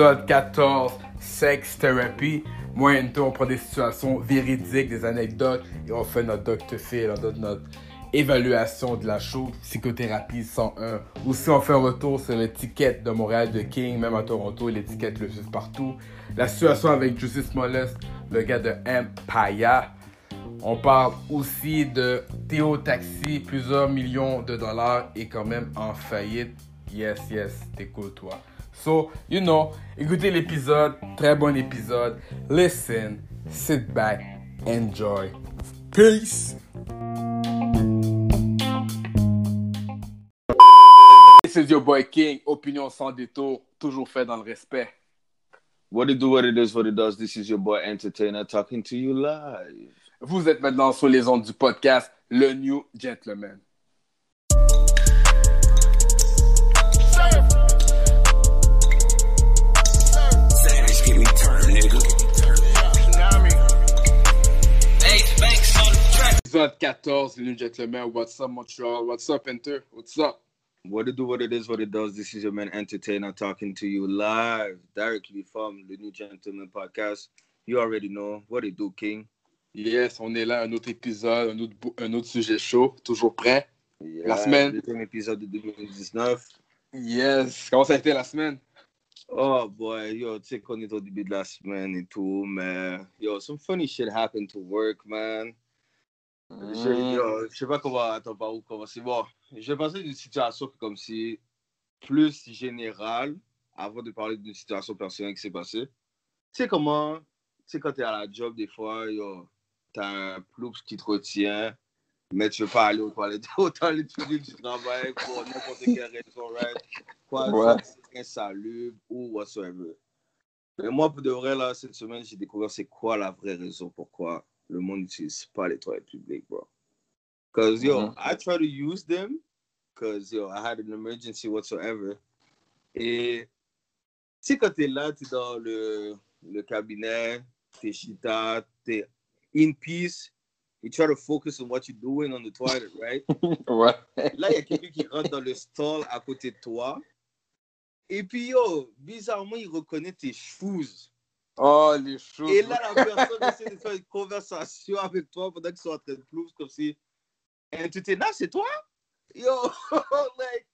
épisode 14, Sex Therapy. Moi et Nto, on prend des situations véridiques, des anecdotes, et on fait notre Dr. Phil, on donne notre évaluation de la show, Psychothérapie 101. Aussi, on fait un retour sur l'étiquette de Montréal de King, même à Toronto, l'étiquette le suit partout. La situation avec Justice Molest, le gars de Empire. On parle aussi de Théo Taxi, plusieurs millions de dollars et quand même en faillite. Yes, yes, t'es cool toi. So, you know, écoutez l'épisode, très bon épisode. Listen, sit back, enjoy. Peace! This is your boy King, opinion sans détour, toujours fait dans le respect. What it do, what it is, what it does. This is your boy Entertainer talking to you live. Vous êtes maintenant sur les ondes du podcast Le New Gentleman. Épisode 14, Le New Gentleman. What's up, Montreal? What's up, Enter? What's up? What it do, what it is, what it does. This is your man Entertainer talking to you live directly from the New Gentleman podcast. You already know what it do, King. Yes, on est là, un autre épisode, un autre, un autre sujet chaud, toujours prêt. Yeah, La semaine. Deuxième épisode de 2019. Yes. Comment ça a été la semaine? Oh boy, yo, tu sais qu'on est au début de la semaine et tout, mais yo, some funny shit happened to work, man. Je, yo, je sais pas comment, attends, par où commencer. Bon, je vais passer d'une situation comme si plus générale avant de parler d'une situation personnelle qui s'est passée. Tu sais comment, tu sais, quand t'es à la job, des fois, yo, t'as un ploups qui te retient, mais tu veux pas aller aux toilettes. Autant aller te finir du travail pour n'importe quelle raison, right? Quoi, Ouais. c'est insalubre ou whatsoever. Mais moi, pour de vrai, là, cette semaine, j'ai découvert c'est quoi la vraie raison pourquoi le monde n'utilise pas les toilettes publiques, bro. Because, yo, Mhm. I try to use them because, yo, I had an emergency whatsoever. Et, tu sais, quand t'es là, t'es dans le, le cabinet, t'es chita, t'es in peace, you try to focus on what you're doing on the toilet, right? Ouais. Là, il y a quelqu'un qui rentre dans le stall à côté de toi. Et puis, yo, bizarrement, il reconnaît tes shoes. Oh, les choses. Et là, la personne essaie de faire une conversation avec toi pendant qu'ils sont en train de plouf, comme si. Et tu t'es là, c'est toi? Yo, like,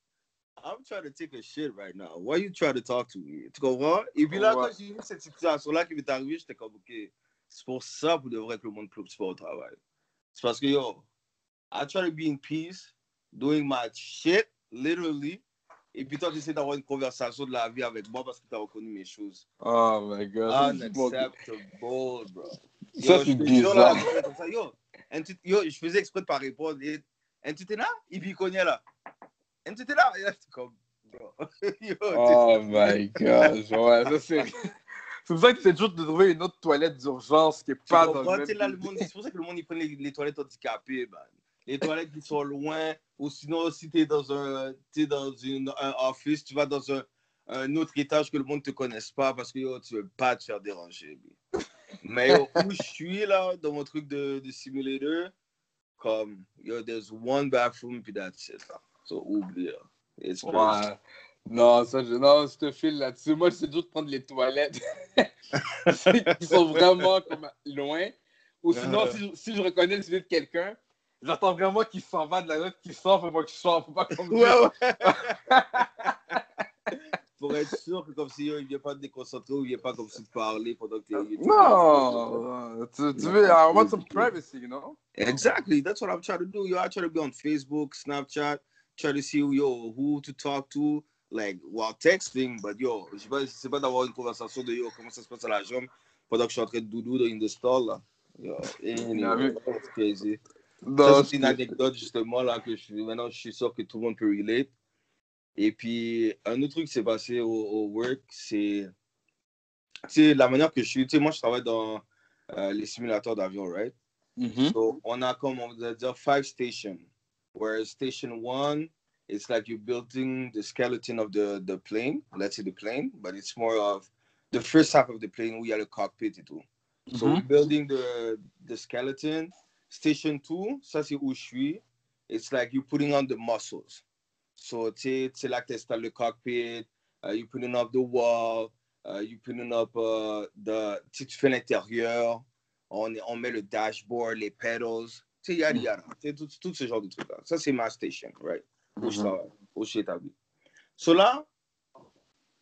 I'm trying to take a shit right now. Why you trying to talk to me? Tu comprends? Et puis là, Ouais. quand j'ai eu cette situation-là qui m'est arrivée, j'étais comme, OK, c'est pour ça pour de vrai que le monde plouf pas au travail. C'est parce que, yo, I try to be in peace, doing my shit, literally. Et puis toi, tu essaies d'avoir une conversation de la vie avec moi parce que tu as reconnu mes choses. Oh my god. Unacceptable, bro. Ça, c'est bizarre. Yo, je faisais exprès de pas répondre. Et, tu t'es là? Et puis il connaît là. Un tu t'es là? Et là, j'étais comme, bro. Oh my god. Ouais, ça c'est. C'est pour ça que c'est toujours de trouver une autre toilette d'urgence qui est tu pas dans le même c'est pour ça que le monde, il prend les toilettes handicapées, man. Les toilettes qui sont loin, ou sinon, si tu es dans un, t'es dans une, un office, tu vas dans un, un autre étage que le monde ne te connaisse pas parce que yo, tu veux pas te faire déranger. Mais yo, où je suis là, dans mon truc de, de simulator, comme, yo, there's one bathroom, puis that's it. Là. So, oublie, là. It's. Ouais. Non, ça, je, non, je te file là-dessus. Moi, j'essaie toujours de prendre les toilettes qui sont vraiment comme loin. Ou sinon, si, si je reconnais le sujet de quelqu'un, j'attends vraiment qu'il s'en va de la note, qu'il sort, faut pas qu'il sorte, faut pas qu'on Ouais, ouais. Pour être sûr que comme si yo, il vient pas te déconcentrer ou il vient pas comme si te parler pendant que t'es... Non, tu, tu veux, I want some privacy, you know? Exactly. That's what I'm trying to do. Yo, I try to be on Facebook, Snapchat, try to see yo who to talk to, like while texting. But yo, je sais pas, c'est pas d'avoir une conversation de yo comment ça se passe à la jambe pendant que je suis en train de doudou dans the stall là. Yo, anyway, that's crazy. Non, c'est une anecdote justement là que je, maintenant je suis sûr que tout le monde peut relate. Et puis un autre truc qui s'est passé au, au work, c'est la manière que je suis. Tu sais, moi je travaille dans euh, les simulateurs d'avion, right? Mhm. So on a comme on va dire five stations. Where station one, it's like you're building the skeleton of the the plane. Let's say the plane, but it's more of the first half of the plane où il y a le cockpit et tout. So Mhm. we're building the the skeleton. Station two, ça c'est où je suis. It's like you're putting on the muscles. So tu sais, c'est là que tu installes le cockpit, uh, you putting up the wall, uh, putting up uh, the, tu fais l'intérieur, on, on met le dashboard, les pedals, tu sais, yada yada, tu sais, tout, tout ce genre de trucs-là. Ça, c'est ma station, right? Où je travaille, où je suis établi. So là,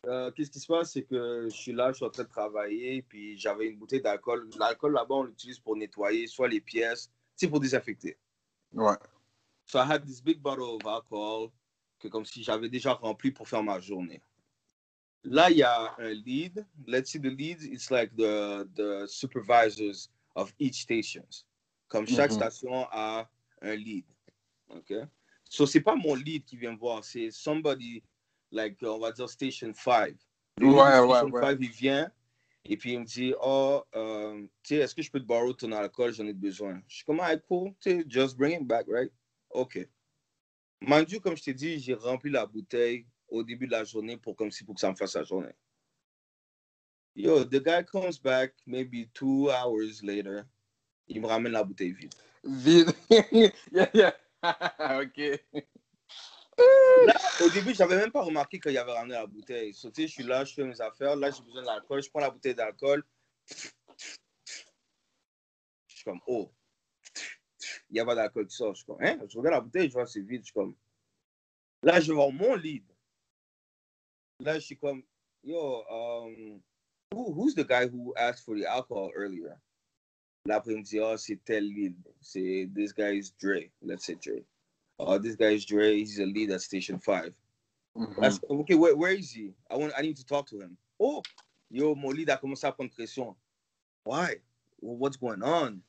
euh, qu'est-ce qui se passe, c'est que je suis là, je suis en train de travailler, puis j'avais une bouteille d'alcool. L'alcool, là-bas, on l'utilise pour nettoyer soit les pièces, pour désinfecter. Ouais. So I had this big bottle of alcohol que comme si j'avais déjà rempli pour faire ma journée. Là, il y a un lead. Let's see the lead. It's like the, the supervisors of each stations. Comme chaque Mhm. station a un lead. OK? So c'est pas mon lead qui vient me voir, c'est somebody like on va dire station 5. Le lead de Ouais, ouais, station ouais. 5, il vient et puis il me dit "Oh, euh, tu sais, est-ce que je peux te borrow ton alcool, j'en ai besoin." Je suis comme "Ah, cool, tu sais, just bring it back, right?" OK. Mind comme je t'ai dit, j'ai rempli la bouteille au début de la journée pour comme si pour que ça me fasse la journée. Yo, the guy comes back maybe two hours later. Il me ramène la bouteille vide. Vide. yeah, yeah. ok. Au début, j'avais même pas remarqué qu'il avait ramené la bouteille. So, je suis là, je fais mes affaires. Là, j'ai besoin d'alcool. Je prends la bouteille d'alcool. Je suis comme, oh, il n'y a pas d'alcool qui sort. Je suis comme, hein? Je regarde la bouteille, je vois c'est vide. Je suis comme, là, je vois mon lead. Là, je suis comme, yo, um, who, who's the guy who asked for the alcohol earlier? Là, après, me dit, oh, c'est tel lead. C'est, this guy is Dre. Let's say Dre. Oh, this guy is Dre. He's a lead at Station 5. Mhm. Là, je suis comme, okay, where, where is he? I, want, I need to talk to him. Oh, yo, mon lead a commencé à prendre pression. Why? Well, what's going on?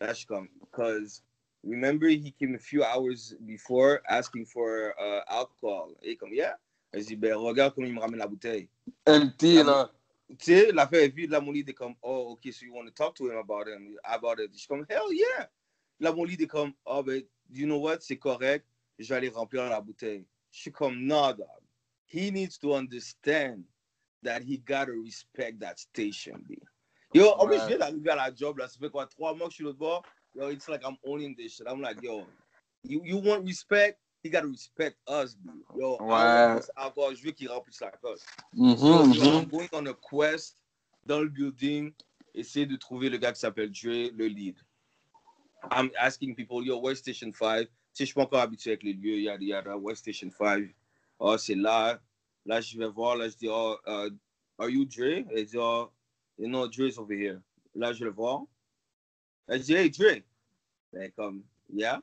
Là, come because remember he came a few hours before asking for uh, alcohol. Et comme, yeah. Je dis, ben, regarde comment il me ramène la bouteille. Empty, là. Tu sais, l'affaire est vide. Là, mon lead est comme, oh, okay, so you want to talk to him about him, about it. Je comme, hell yeah. Là, mon lead est comme, oh, ben, you know what, c'est correct. Je vais aller remplir la bouteille. Je suis comme, nah, dog. He needs to understand that he gotta respect that station, B. Yo, en plus, je viens d'arriver à la job, là. Ça fait quoi, trois mois que je suis l'autre bord? Yo, it's like I'm owning this shit. I'm like, yo, you, you want respect? He gotta respect us, B. Yo, Ouais. this alcohol. Je veux qu'il remplisse la coche. Mhm, So, yo, mhm. I'm going on a quest dans le building, essayer de trouver le gars qui s'appelle Dre, le lead. I'm asking people, yo, where's Station 5? Tu sais, je suis pas encore habitué avec les lieux, yada yada, where's Station 5? Oh, c'est là. Là, je vais voir, là, je dis, oh, uh, are you Dre? Elle dit, oh, you know, Dre's over here. Là, je le vois. Là, je dis, hey, Dre. Là, il yeah.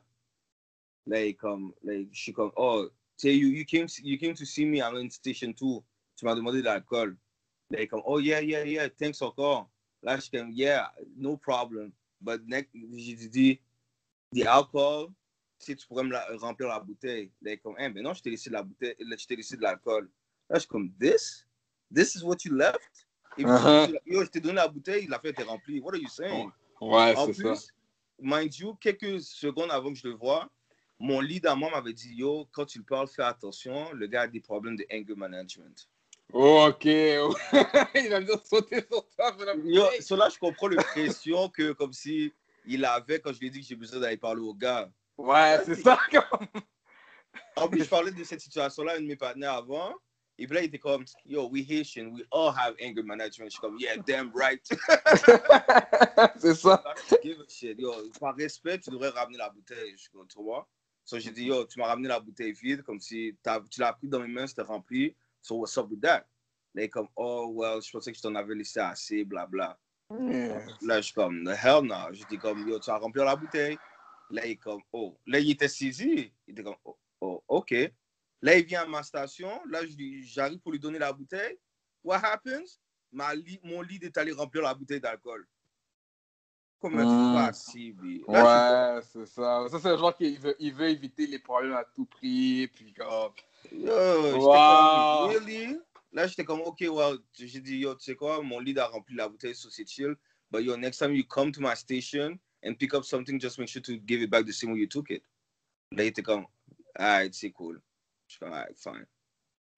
Il est comme, là, je suis comme, oh, tu you, you, came, you came to see me, I'm in Station 2. Tu m'as demandé de l'alcool. Là, il comme, oh, yeah, yeah, yeah, thanks encore. Là, je suis comme, yeah, no problem. But next, j'ai dit, the alcohol, si tu pourrais me la- remplir la bouteille. Là, il est comme, eh, mais non, je t'ai laissé de la bouteille, je t'ai laissé de l'alcool. Là, je suis comme, this? This is what you left? Et puis, Uh-huh. yo, je t'ai donné la bouteille, la fête est remplie. What are you saying? Ouais, En c'est ça. plus, mind you, quelques secondes avant que je le voie, mon lead à moi m'avait dit, yo, quand tu le parles, fais attention, le gars a des problèmes de anger management. Ok. il va bien sauter sur toi. Yo, so là, je comprends le pression que, comme si il avait quand je lui ai dit que j'ai besoin d'aller parler au gars. Ouais, c'est ça. comme- En plus, je parlais de cette situation-là un de mes partenaires avant. Et puis là, il était comme, yo, we Haitian, we all have anger management. Je suis comme, yeah, damn right. c'est ça. Give a shit. Yo, par respect, tu devrais ramener la bouteille. Je suis comme, tu vois. So, j'ai dit, yo, tu m'as ramené la bouteille vide, comme si tu l'as pris dans mes mains, c'était rempli. So, what's up with that? Là, il est comme, oh, well, je pensais que je t'en avais laissé assez, blabla. Là, je suis comme, the hell no. Je dis comme, yo, tu as rempli la bouteille. Là, il comme, oh. Là, il était saisi. Il était comme, oh, oh, ok. Là, il vient à ma station. Là, j'arrive pour lui donner la bouteille. What happens? Ma li- mon lead est allé remplir la bouteille d'alcool. Comme un Mm. facile. Là, Ouais, c'est ça. Ça, c'est le genre qui veut, il veut éviter les problèmes à tout prix. Puis comme. J'étais Wow. comme, really? Là, j'étais comme, ok, well, j'ai dit, yo, tu sais quoi, mon lead a rempli la bouteille, so c'est chill. But yo, next time you come to my station and pick up something, just make sure to give it back the same way you took it. Là, il était comme, alright, c'est cool. Je suis comme, alright, fine.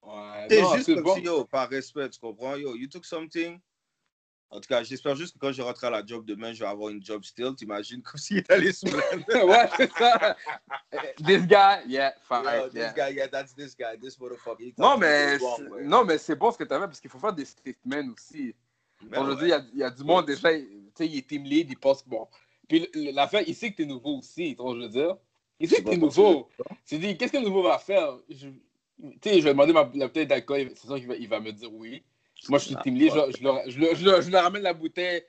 Ouais, C'est juste comme bon. si, yo, par respect, tu comprends? Yo, you took something, En tout cas, j'espère juste que quand je rentre à la job demain, je vais avoir une job still. T'imagines comme s'il est allé sous la... ouais, c'est ça. This guy, yeah, fine, Yo, this yeah. guy, yeah, that's this guy, this motherfucker. He Non, mais wrong, c'est- ouais. non, mais c'est bon ce que tu as fait parce qu'il faut faire des statements aussi. Je veux ouais. il y a- il y, a du monde déjà, tu sais, il est team lead, il pense que bon. Puis l'affaire, il sait que t'es nouveau aussi, tu vois, je veux dire? Il sait que t'es pas nouveau. Tu dit, qu'est-ce que le nouveau va faire? Je- Tu sais, je vais demander ma, la bouteille d'alcool, c'est sûr qu'il va, il va me dire oui. Moi, je suis team lead, je, je, leur ramène la bouteille,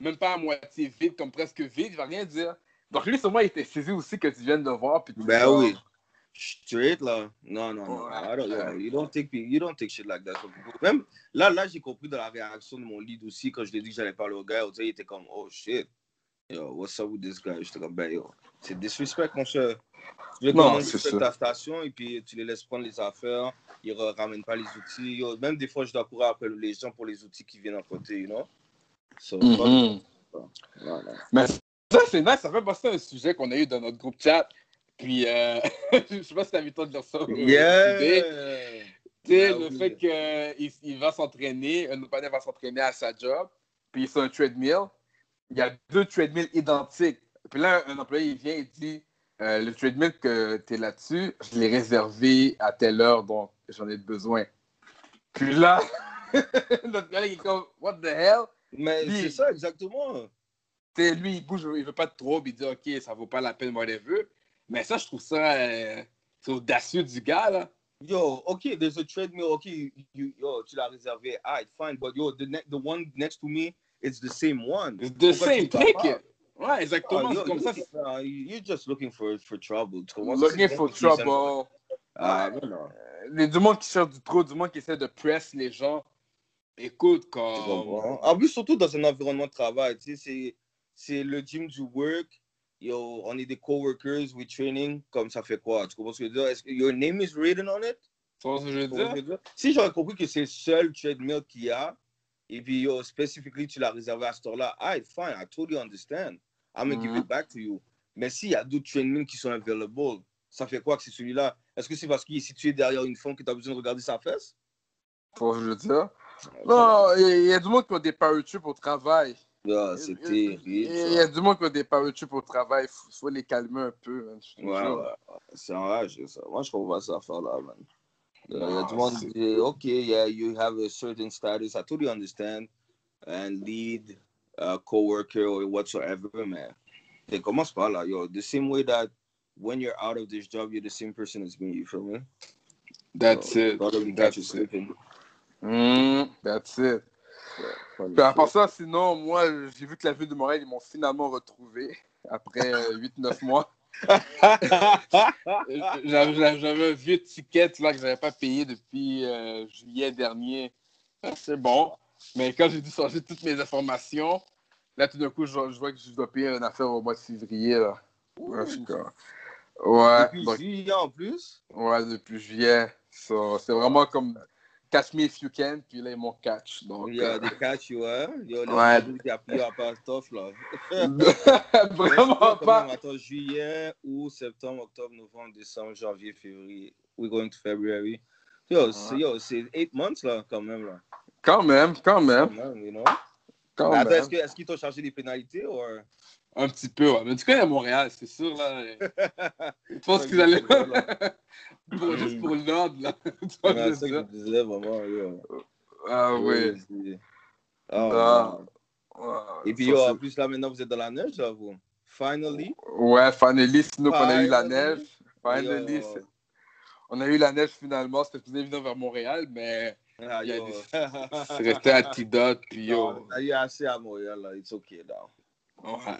même pas à moitié vide, comme presque vide, il va rien dire. Donc lui, sûrement, il était saisi aussi que tu viennes de voir. Puis Ben oui. Straight là. Non, non, non. I don't, yo, you don't take you don't take shit like that. Même là, là, j'ai compris dans la réaction de mon lead aussi quand je lui ai dit que j'allais parler au gars. Il était comme, oh shit. Yo, what's up with this guy? J'étais comme, ben yo, c'est disrespect, mon cher. Tu veux Non, c'est ta station et puis tu les laisses prendre les affaires. Ils ne ramènent pas les outils. Yo, même des fois, je dois courir après les gens pour les outils qui viennent à côté, you know? So, Mhm. voilà. Mais ça, c'est nice, ça fait passer un sujet qu'on a eu dans notre groupe chat. Puis, euh, je sais pas si t'as vu le temps de lire ça. Yeah! Tu Ben le oui. fait qu'il il va s'entraîner, un partenaire va s'entraîner à sa job, puis c'est un treadmill. Il y a deux treadmills identiques. Puis là, un employé, il vient et dit euh, Le treadmill que tu es là-dessus, je l'ai réservé à telle heure, donc j'en ai besoin. Puis là, notre collègue est comme What the hell? Mais c'est ça, exactement. Lui, il bouge, il veut pas trop, puis il dit Ok, ça vaut pas la peine, whatever. Mais ça, je trouve ça euh, c'est audacieux du gars, là. Yo, okay, there's a treadmill. You, yo, tu l'as réservé. Alright, fine. But yo, the, the one next to me, it's the same one. It's the Pourquoi same, take it. Ouais, exactement. Yo, c'est comme ça. uh, you're just looking for, for trouble. Ça, Looking for trouble. Ah, mais non. Les, du monde qui cherche du trop, du monde qui essaie de press les gens. Écoute, comme. En plus, surtout dans un environnement de travail, tu sais, c'est- le gym du work. Yo, on est des coworkers, we training. Comme ça fait quoi? Tu comprends ce que je veux dire? Est-ce que your name is written on it? Tu comprends ce que je veux dire? Si j'aurais compris que c'est le seul treadmill qu'il y a, et puis yo, specifically tu l'as réservé à ce store-là, alright, fine, I totally understand. I'm gonna give Mhm. it back to you. Mais s'il y a d'autres treadmills qui sont available, ça fait quoi que c'est celui-là? Est-ce que c'est parce qu'il est situé derrière une femme que tu as besoin de regarder sa fesse? Que je veux dire? Non, il y, a- il du monde qui ont des parachutes au travail. Yeah, c'est Il terrible. il y a du monde qui ont des parachutes au travail. Faut, faut les calmer un peu. man, te Ouais, ouais. C'est enragé, ça. Moi, je comprends pas cette affaire-là, man. Il y a Non, du monde c'est- qui dit, OK, yeah, you have a certain status. I totally understand. And lead, uh, coworker or whatsoever, man. It commence par là, yo. The same way that when you're out of this job, you're the same person as me, you feel me? That's So, it. That's it. Mm, that's it. Puis à part ça, sinon, moi, j'ai vu que la ville de Montréal, ils m'ont finalement retrouvé après 8-9 mois. J'avais un vieux ticket là, que j'avais pas payé depuis euh, juillet dernier. Ah, C'est bon. Mais quand j'ai dû changer toutes mes informations, là, tout d'un coup, je, je vois que je dois payer une affaire au mois de février. Là. Ouais, je Depuis donc, juillet en plus? ouais, depuis juillet. So, c'est vraiment comme catch me if you can, puis là, ils m'ont catch. Donc, Il y a des catch, you, hein? Yo, Ouais. ouais. qui a à part tough, là. vraiment pas. même, Attends, juillet, août, septembre, octobre, novembre, décembre, janvier, février. We're going to February. Yo, c'est, yo, c'est eight months, là, quand même, là. Quand même, quand Quand même, même, you know? quand attends, même. est-ce, que, est-ce qu'ils t'ont chargé des pénalités, ou... Un petit peu, ouais. Mais tu connais Montréal, c'est sûr, là. Je pense qu'ils allaient. pour, juste pour l'ordre, là. C'est ça disais, vraiment, yo. Ah oui. Oh, man. Ouais, Et puis, c'est- en plus, là, maintenant, vous êtes dans la neige, là, vous. Finally. Ouais, finally, sinon qu'on a eu la neige. Finally, Yo. on a eu la neige finalement. C'était plus évident vers Montréal, mais Ah, Il y a yo. c'est resté à Tidot. Puis yo. On a eu assez à Montréal, là. It's okay, now. Ouais.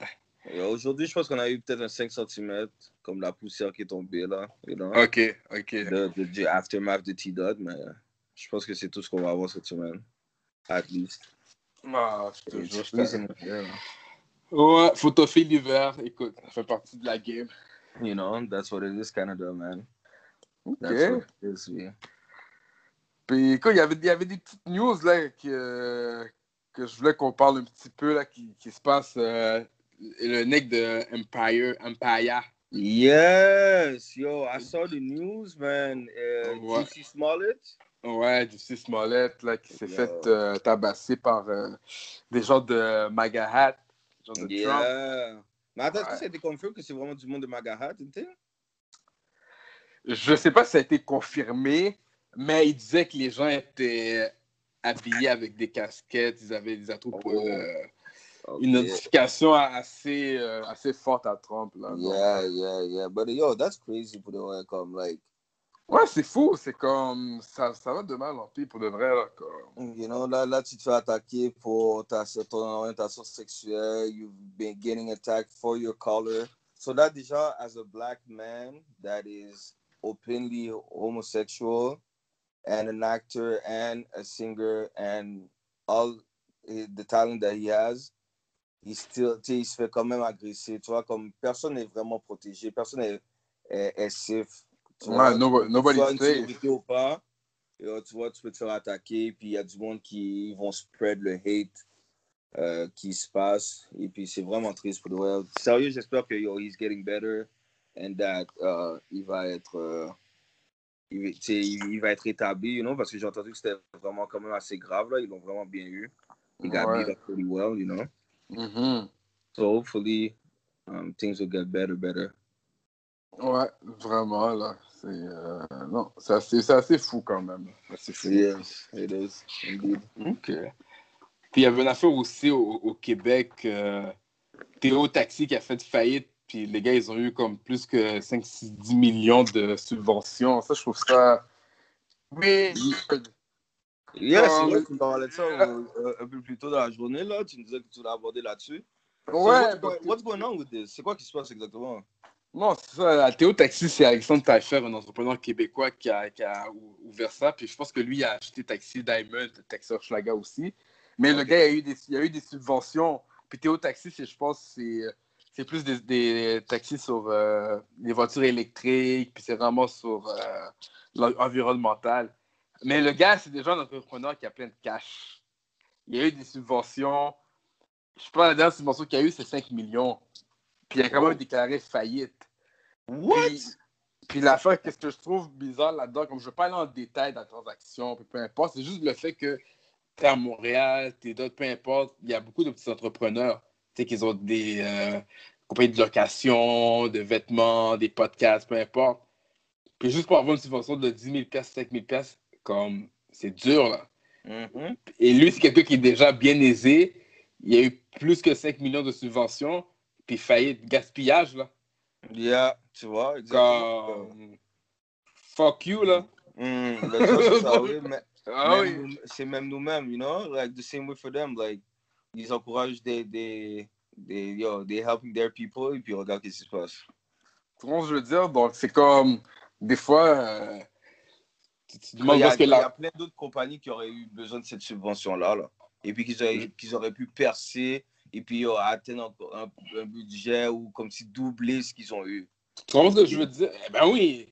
Aujourd'hui, je pense qu'on a eu peut-être un 5 cm, comme la poussière qui est tombée là, you know, Ok, ok. de, du aftermath de T-Dot, mais je pense que c'est tout ce qu'on va avoir cette semaine, at least. Ah, je te jure, Ouais, photophile l'hiver. Écoute, ça fait partie de la game. You know, that's what it is, Canada, man. Ok. That's what it is, yeah. Puis écoute, il y avait, il y avait des petites news là que, que je voulais qu'on parle un petit peu là, qui, qui se passe. euh, le neck de Empire, Empire. Yes, yo, I saw the news, man. Uh, Ouais. JC Smollett, Ouais, Jussie Smollett, là, qui s'est fait euh, tabasser par euh, des gens de MAGA Hat, des gens de Trump. Yeah. Mais attends, est-ce que Ouais. ça a été confirmé que c'est vraiment du monde de Magahat, tu sais? Je sais pas si ça a été confirmé, mais il disait que les gens étaient habillés avec des casquettes, ils avaient des atouts pour Oh. Euh, une notification assez, euh, assez forte à Trump. Là, Donc, Yeah, yeah, yeah. But yo, that's crazy pour de vrai, comme, like, Ouais, c'est fou, c'est comme ça, ça va de mal en pire pour de vrai. Là, comme... you know, là, là, tu te fais attaquer pour ta, ton orientation sexuelle, you've been getting attacked for your color. So that déjà, as a black man that is openly homosexual and an actor and a singer and all eh, the talent that he has, il, still, il se fait quand même agresser. Tu vois, comme personne n'est vraiment protégé, personne n'est est, est safe. Tu Ouais, vois, nobody- tu nobody's sois une safe. célébrité ou pas, et, euh, tu vois, tu peux te faire attaquer, puis il y a du monde qui vont spread le hate euh, qui se passe, et puis c'est vraiment triste pour le world. Sérieux, j'espère que yo, he's getting better, and that uh, il va être... euh, il, il, il va être établi, you know, parce que j'ai entendu que c'était vraiment quand même assez grave, là. Ils l'ont vraiment bien eu. He got Ouais. beat up pretty well, you know. Mhm. So hopefully, um, things will get better, better. Ouais, vraiment, là. C'est euh, non, c'est assez, c'est assez fou quand même. C'est fou. Yes, it is, indeed. OK. Puis il y avait une affaire aussi au, au Québec, euh, Théo Taxi qui a fait faillite, puis les gars, ils ont eu comme plus que 5, 6, 10 millions de subventions. Ça, je trouve ça weird. Vrai que tu me parlais de ça euh, euh, un peu plus tôt dans la journée, là. Tu nous disais que tu l'as abordé là-dessus. So Ouais, what's, parce going, que- what's going on with this? C'est quoi qui se passe exactement? non, c'est ça. Théo Taxi, c'est Alexandre Taillefer, un entrepreneur québécois qui a, qui a ou- ouvert ça. Puis je pense que lui, a acheté Taxi Diamond, Taxi Schlaga aussi. Mais le gars, il a, eu des, il a eu des subventions. Puis Théo Taxi, je pense, c'est c'est plus des, des taxis sur euh, les voitures électriques, puis c'est vraiment sur euh, l'environnemental. Mais le gars, c'est déjà un entrepreneur qui a plein de cash. Il a eu des subventions. Je sais pas, la dernière subvention qu'il a eue, c'est 5 millions. Puis il a quand même déclaré faillite. What? Puis, puis l'affaire, qu'est-ce que je trouve bizarre là-dedans, comme je ne veux pas aller en détail dans la transaction, puis peu importe, c'est juste le fait que tu es à Montréal, tu es d'autres, peu importe, il y a beaucoup de petits entrepreneurs, tu sais, qu'ils ont des euh, compagnies de location, de vêtements, des podcasts, peu importe. Puis juste pour avoir une subvention de 10 000 5 000 comme c'est dur, là. Mhm. Et lui, c'est quelqu'un qui est déjà bien aisé. Il y a eu plus que 5 millions de subventions, puis faillite, gaspillage, là. Yeah, tu vois, exactement. Comme... Fuck you, là. Mm, c'est oui, même nous- c'est même nous-mêmes, you know, like the same way for them, like, ils encouragent des, des, des, yo, they helping their people, et puis regarde ce qui se passe. Que je veux dire? Donc, c'est comme, des fois, euh, tu Il demandes y, a, il y plein d'autres compagnies qui auraient eu besoin de cette subvention-là, là. Et puis qu'ils auraient, qu'ils auraient pu percer et puis yo, atteindre un, un budget ou comme si doubler ce qu'ils ont eu. Tu comprends ce que je veux dire? Eh ben oui!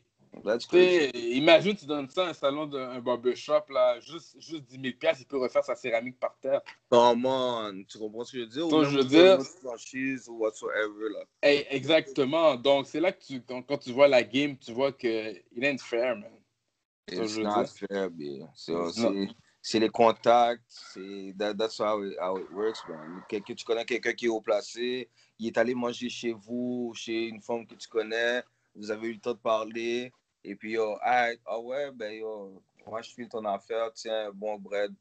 Imagine, tu donnes ça à un salon d'un barbershop, là, juste, juste 10 000 il peut refaire sa céramique par terre. Come on, tu comprends ce que je veux dire? Ou je veux une dire- franchise ou whatsoever, là. Eh, exactement. Donc, c'est là que tu, quand, quand tu vois la game, tu vois que il ain't fair, man. It's not fair, man. C'est, les contacts, c'est, that, that's how it, how it works, man. Quelqu'un, tu connais quelqu'un qui est haut placé, il est allé manger chez vous, chez une femme que tu connais, vous avez eu le temps de parler, et puis, yo, ah, ah ouais, ben, yo, moi, je file ton affaire, tiens, bon bread.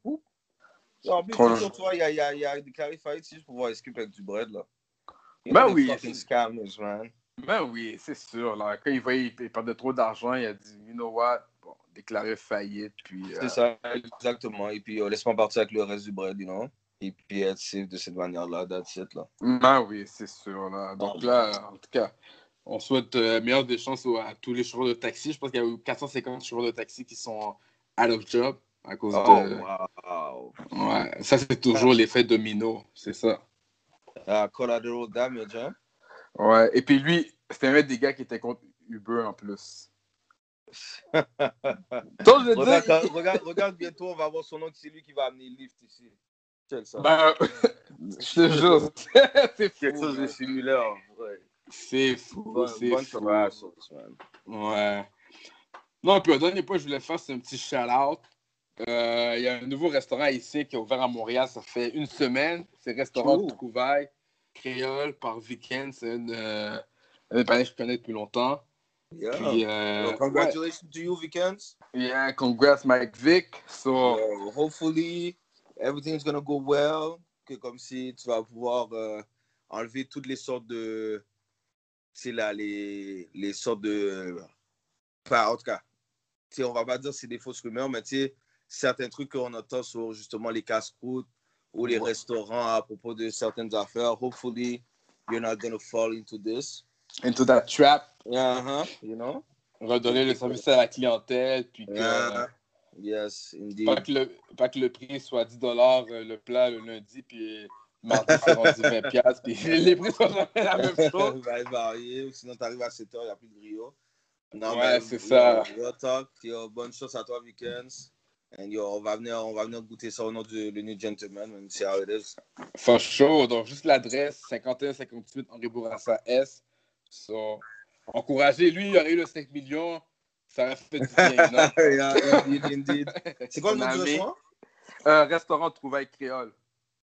En plus, Trop- sur toi, il y a, il y a, il y a des clarifiés juste pour voir escape avec du bread, là. You Ben oui, scammers, man. Ben oui, c'est sûr. Là. Quand il voyait qu'il perdait trop d'argent, il a dit, you know what, déclaré faillite, puis... euh, C'est ça, exactement. Et puis, euh, laisse-moi partir avec le reste du bread, you know? Et puis, être safe de cette manière-là, that's it, là. Ben oui, c'est sûr. Là. Donc là, en tout cas, on souhaite euh, meilleure des chances à tous les chauffeurs de taxi. Je pense qu'il y a eu 450 chauffeurs de taxi qui sont out of job à cause Oh, de... wow. Ouais, ça, c'est toujours l'effet domino, c'est ça. Ah, collateral damage, hein? Ouais, et puis lui, c'était un des gars qui était contre Uber en plus. Donc, je regarde, quand- regarde, regarde bientôt, on va voir son nom, c'est lui qui va amener le lift ici. Check ça. ben, je te jure, c'est Quelque fou. chose de similaire, ouais. C'est fou, Bon, c'est fou. Ouais. Non, puis au dernier point, je voulais faire, c'est un petit shout-out. Euh, Il y a un nouveau restaurant ici qui est ouvert à Montréal, ça fait une semaine. C'est Restaurant de Trouvailles, créole par Weekend. C'est une, euh, un que je connais depuis longtemps. Yeah. Puis, euh, congratulations to you, ouais, yeah, congrats Mike Vic. So, Uh, hopefully, everything's gonna go well. Que comme si tu vas pouvoir euh, enlever toutes les sortes de. C'est là, les, les sortes de. Enfin, en tout cas, tu on va pas dire que c'est des fausses rumeurs, mais tu sais, certains trucs qu'on entend sur justement les casse-croûtes ou les Ouais. restaurants à propos de certaines affaires. Hopefully, you're not gonna fall into this. Into that trap, Uh-huh, you know? redonner le service à la clientèle, puis que, Yeah. Yes, indeed. pas, que le, pas que le prix soit 10 le plat le lundi, puis mardi c'est rendu 20 piastres, puis les prix sont jamais la même chose. va varier, ou sinon tu arrives à 7h, il n'y a plus de griot. Non, Ouais, mais, c'est ça. Real talk, yo, bonne chance à toi, Weekends. And yo, on va venir, on va venir goûter ça au nom du le New Gentleman, and see how it is. For sure. Donc, juste l'adresse 51-58 Henri Bourassa S. So, encouragez. Lui, il aurait eu le 5 millions. Ça aurait fait du bien, non? yeah, indeed, indeed. C'est quoi le nom du restaurant? Euh, restaurant Trouvaille Créole.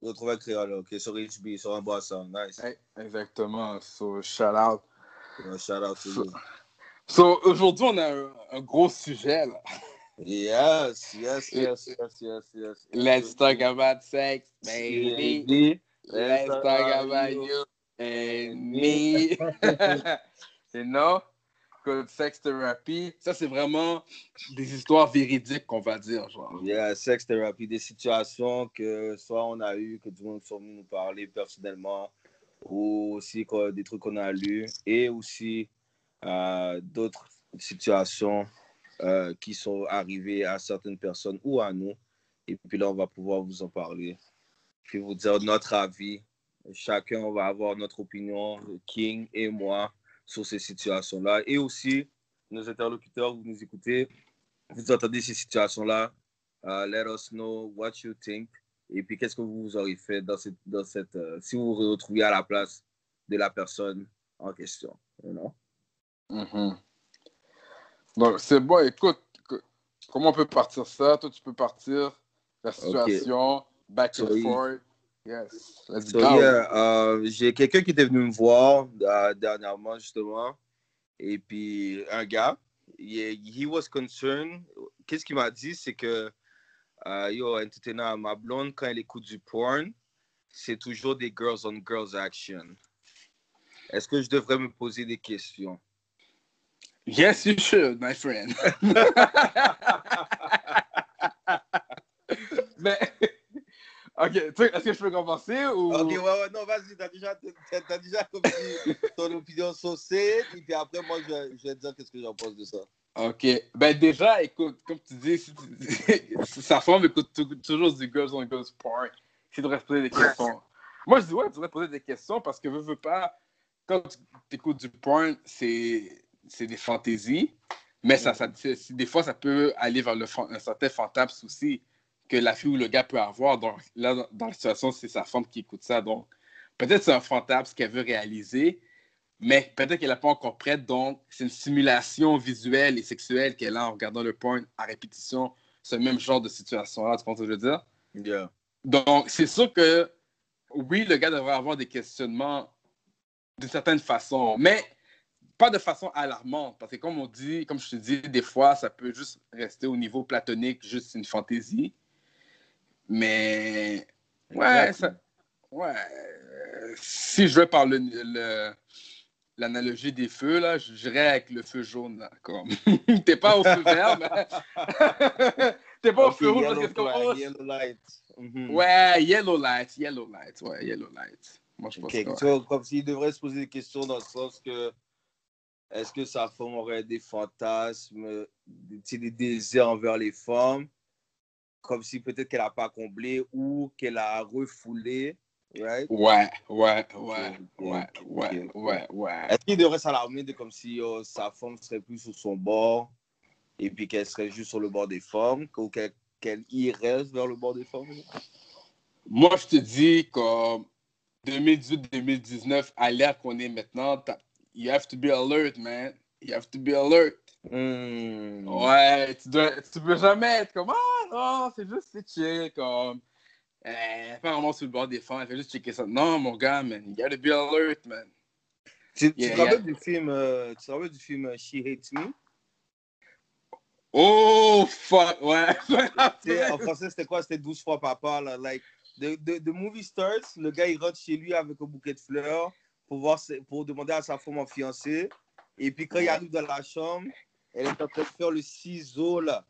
Retrouver créole, ok, sur HB, sur un boisson. Nice. Hey, exactement. So, shout out. Shout out to you. So, aujourd'hui, on a un, un gros sujet. Là. Yes, yes, yes, yes, yes, yes. Let's talk about sex. Baby. Let's talk about you and me. you know? Good sex therapy. Ça, c'est vraiment des histoires véridiques qu'on va dire, genre. Yeah, sex therapy, des situations que soit on a eu, que du monde sont venus nous parler personnellement, ou aussi quoi, des trucs qu'on a lus, et aussi euh, d'autres situations euh, qui sont arrivées à certaines personnes ou à nous. Et puis là, on va pouvoir vous en parler, puis vous dire notre avis. Chacun, on va avoir notre opinion, King et moi, sur ces situations-là. Et aussi, nos interlocuteurs, vous nous écoutez, vous entendez ces situations-là, Uh, let us know what you think. Et puis, qu'est-ce que vous auriez fait dans cette, dans cette euh, si vous vous retrouviez à la place de la personne en question. You know? Mhm. Donc, c'est bon, écoute, comment on peut partir ça? Toi, tu peux partir la situation, back So, and il- forth. Yes, let's So, go. yeah, euh, j'ai quelqu'un qui était venu me voir euh, dernièrement, justement. Et puis, un gars, he, he was concerned. Qu'est-ce qu'il m'a dit? C'est que, euh, yo, Entertainer, ma blonde, quand elle écoute du porn, c'est toujours des girls on girls action. Est-ce que je devrais me poser des questions? Yes, you should, my friend. Mais, ok, est-ce que je peux commencer ou? Ok, ouais, ouais, non, vas-y, t'as déjà, t'as, t'as déjà ton opinion saucée, et puis après, moi, je vais, je vais te dire qu'est-ce que j'en pense de ça. Ok, ben déjà, écoute, comme tu dis, si tu- sa femme écoute tou- toujours du girls on girls porn. Tu devrais se poser des questions. Moi, je dis, ouais, tu devrais poser des questions parce que veux, veux pas, quand tu écoutes du porn, c'est c'est des fantaisies, mais ça, ça, c'est- c'est- des fois, ça peut aller vers le, un certain fantasme aussi que la fille ou le gars peut avoir. Donc, là, dans, la situation, c'est sa femme qui écoute ça. Donc, peut-être c'est un fantasme qu'elle veut réaliser, mais peut-être qu'elle n'est pas encore prête. Donc, c'est une simulation visuelle et sexuelle qu'elle a en regardant le porn à répétition, ce même genre de situation-là. Tu comprends ce que je veux dire? Yeah. Donc, c'est sûr que oui, le gars devrait avoir des questionnements d'une certaine façon, mais pas de façon alarmante. Parce que, comme on dit, comme je te dis, des fois, ça peut juste rester au niveau platonique, juste une fantaisie. Mais, ouais, ça, ouais. Si je vais par l'analogie des feux, là, je dirais avec le feu jaune. là, comme. T'es pas au feu vert, mais. T'es pas au feu rouge, parce que comme, oh, yellow light. Mhm. Ouais, yellow light, yellow light, ouais, yellow light. Moi, je pense que ouais. comme s'il devrait se poser des questions dans le sens que est-ce que sa femme aurait des fantasmes, des désirs envers les femmes, comme si peut-être qu'elle n'a pas comblé ou qu'elle a refoulé, right? Ouais, ouais, ouais, ouais, ouais, ouais, ouais. Est-ce qu'il devrait s'alarmer de comme si oh, sa femme serait plus sur son bord et puis qu'elle serait juste sur le bord des femmes ou qu'elle irait vers le bord des femmes? Moi, je te dis, comme 2018-2019, à l'ère qu'on est maintenant, you have to be alert, man. You have to be alert. Hmm. Ouais, tu dois, tu peux jamais être comme, ah non, c'est juste, c'est chill, comme. Euh, est pas vraiment sur le bord des fonds, elle fait juste checker ça. Non, mon gars, man, you gotta be alert, man. Tu, tu Yeah, te rappelles yeah. du film, euh, tu te rappelles du film euh, She Hates Me? Oh, fuck, ouais. Tu en français, c'était quoi? C'était 12 fois papa, là. Like, the, the, the movie starts, le gars, il rentre chez lui avec un bouquet de fleurs pour, voir, pour demander à sa femme en fiancée. Et puis, quand il arrive dans la chambre, elle est en train de faire le ciseau, là.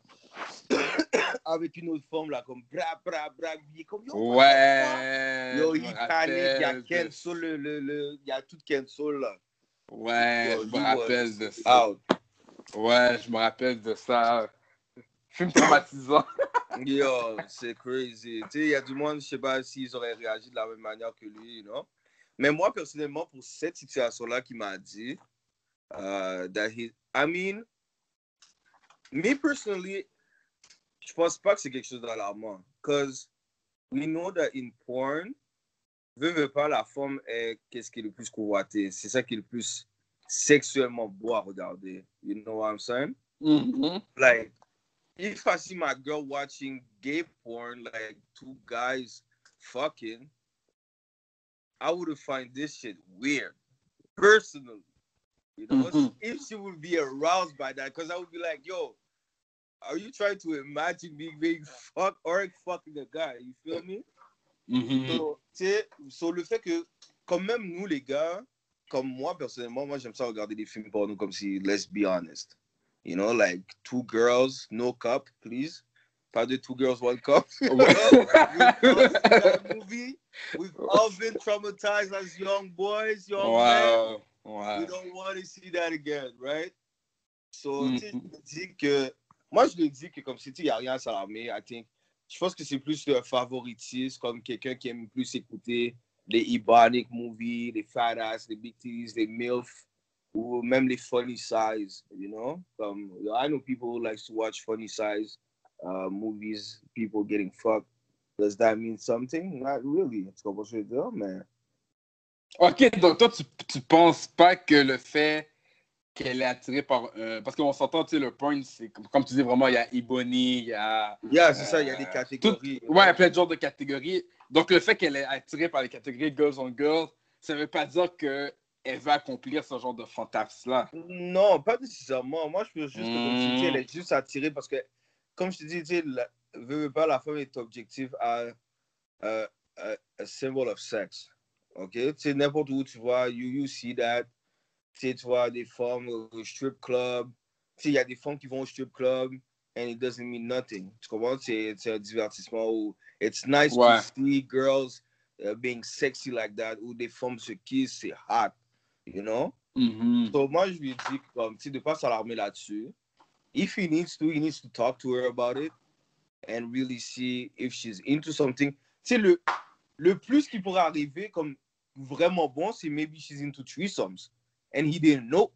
avec une autre femme, là, comme bra, bra, bra. Comme, yo, Ouais. Yo, il il y a cancel, le, le, le, il y a tout cancel, là. Ouais, Yo, je me rappelle was de ça. Out. Ouais, je me rappelle de ça. Film traumatisant. Yo, c'est crazy. Tu sais, il y a du monde, je sais pas s'ils auraient réagi de la même manière que lui, non? Mais moi, personnellement, pour cette situation-là, qui m'a dit, uh, that he, I mean, me personally, je pense pas que c'est quelque chose d'alarmant. Because we know that in porn, veut, veut pas, la femme est qu'est-ce qui est le plus convoité. C'est ça qui est le plus sexuellement beau à regarder. You know what I'm saying? Mhm. like if I see my girl watching gay porn, like two guys fucking, I would find this shit weird, personally. You know, Mhm. if she would be aroused by that, because I would be like, yo, are you trying to imagine me being fucked or fucking a guy? You feel me? Mhm. So, sur le fait que, quand même, nous, les gars, comme moi, personnellement, moi, j'aime ça regarder des films porno comme si, let's be honest. You know, like, two girls, no cup, please. Pas de two girls, one cup. Ouais. We've all seen that movie. We've all been traumatized as young boys, young men. Ouais, We don't want to see that again, right? So, Mm. sais, je dis que, moi, je le dis que comme sais, il n'y a rien à s'alarmer, I think. Je pense que c'est plus le favoritisme, comme quelqu'un qui aime plus écouter les Ebonic movies, les fat ass, les big titties, les MILF, ou même les funny size, you know? Comme, I know people who like to watch funny size uh, movies, people getting fucked. Does that mean something? Not really. Tu comprends ce que je veux dire? Mais Ok, donc toi, tu, tu penses pas que le fait qu'elle est attirée par. euh, parce qu'on s'entend, tu sais, le point, c'est comme, comme tu dis vraiment, il y a Ebony, il y a. yeah, c'est ça, il y a Euh, des catégories. Ouais, il y a plein de genres de catégories. Donc, le fait qu'elle est attirée par les catégories Girls on Girls, ça veut pas dire qu'elle va accomplir ce genre de fantasme-là. Non, pas nécessairement. Moi, je peux juste que comme tu dis, Mm. elle est juste attirée parce que, comme je te dis, tu sais, la, veux, veux pas, la femme est objective à euh, a, a symbol of sex. OK? Tu sais, n'importe où tu vois, you, you see that. Tu sais, tu vois des femmes au strip club. Tu sais, il y a des femmes qui vont au strip club and it doesn't mean nothing. Tu comprends? C'est un divertissement où it's nice Ouais. to see girls uh, being sexy like that, où des femmes se kissent, c'est hot. You know? Mhm. So, moi, je lui dit, comme, tu sais, de pas s'alarmer là-dessus. If he needs to, he needs to talk to her about it and really see if she's into something. Tu sais, le, le plus qui pourrait arriver comme vraiment bon, c'est maybe she's into threesomes. And he didn't know.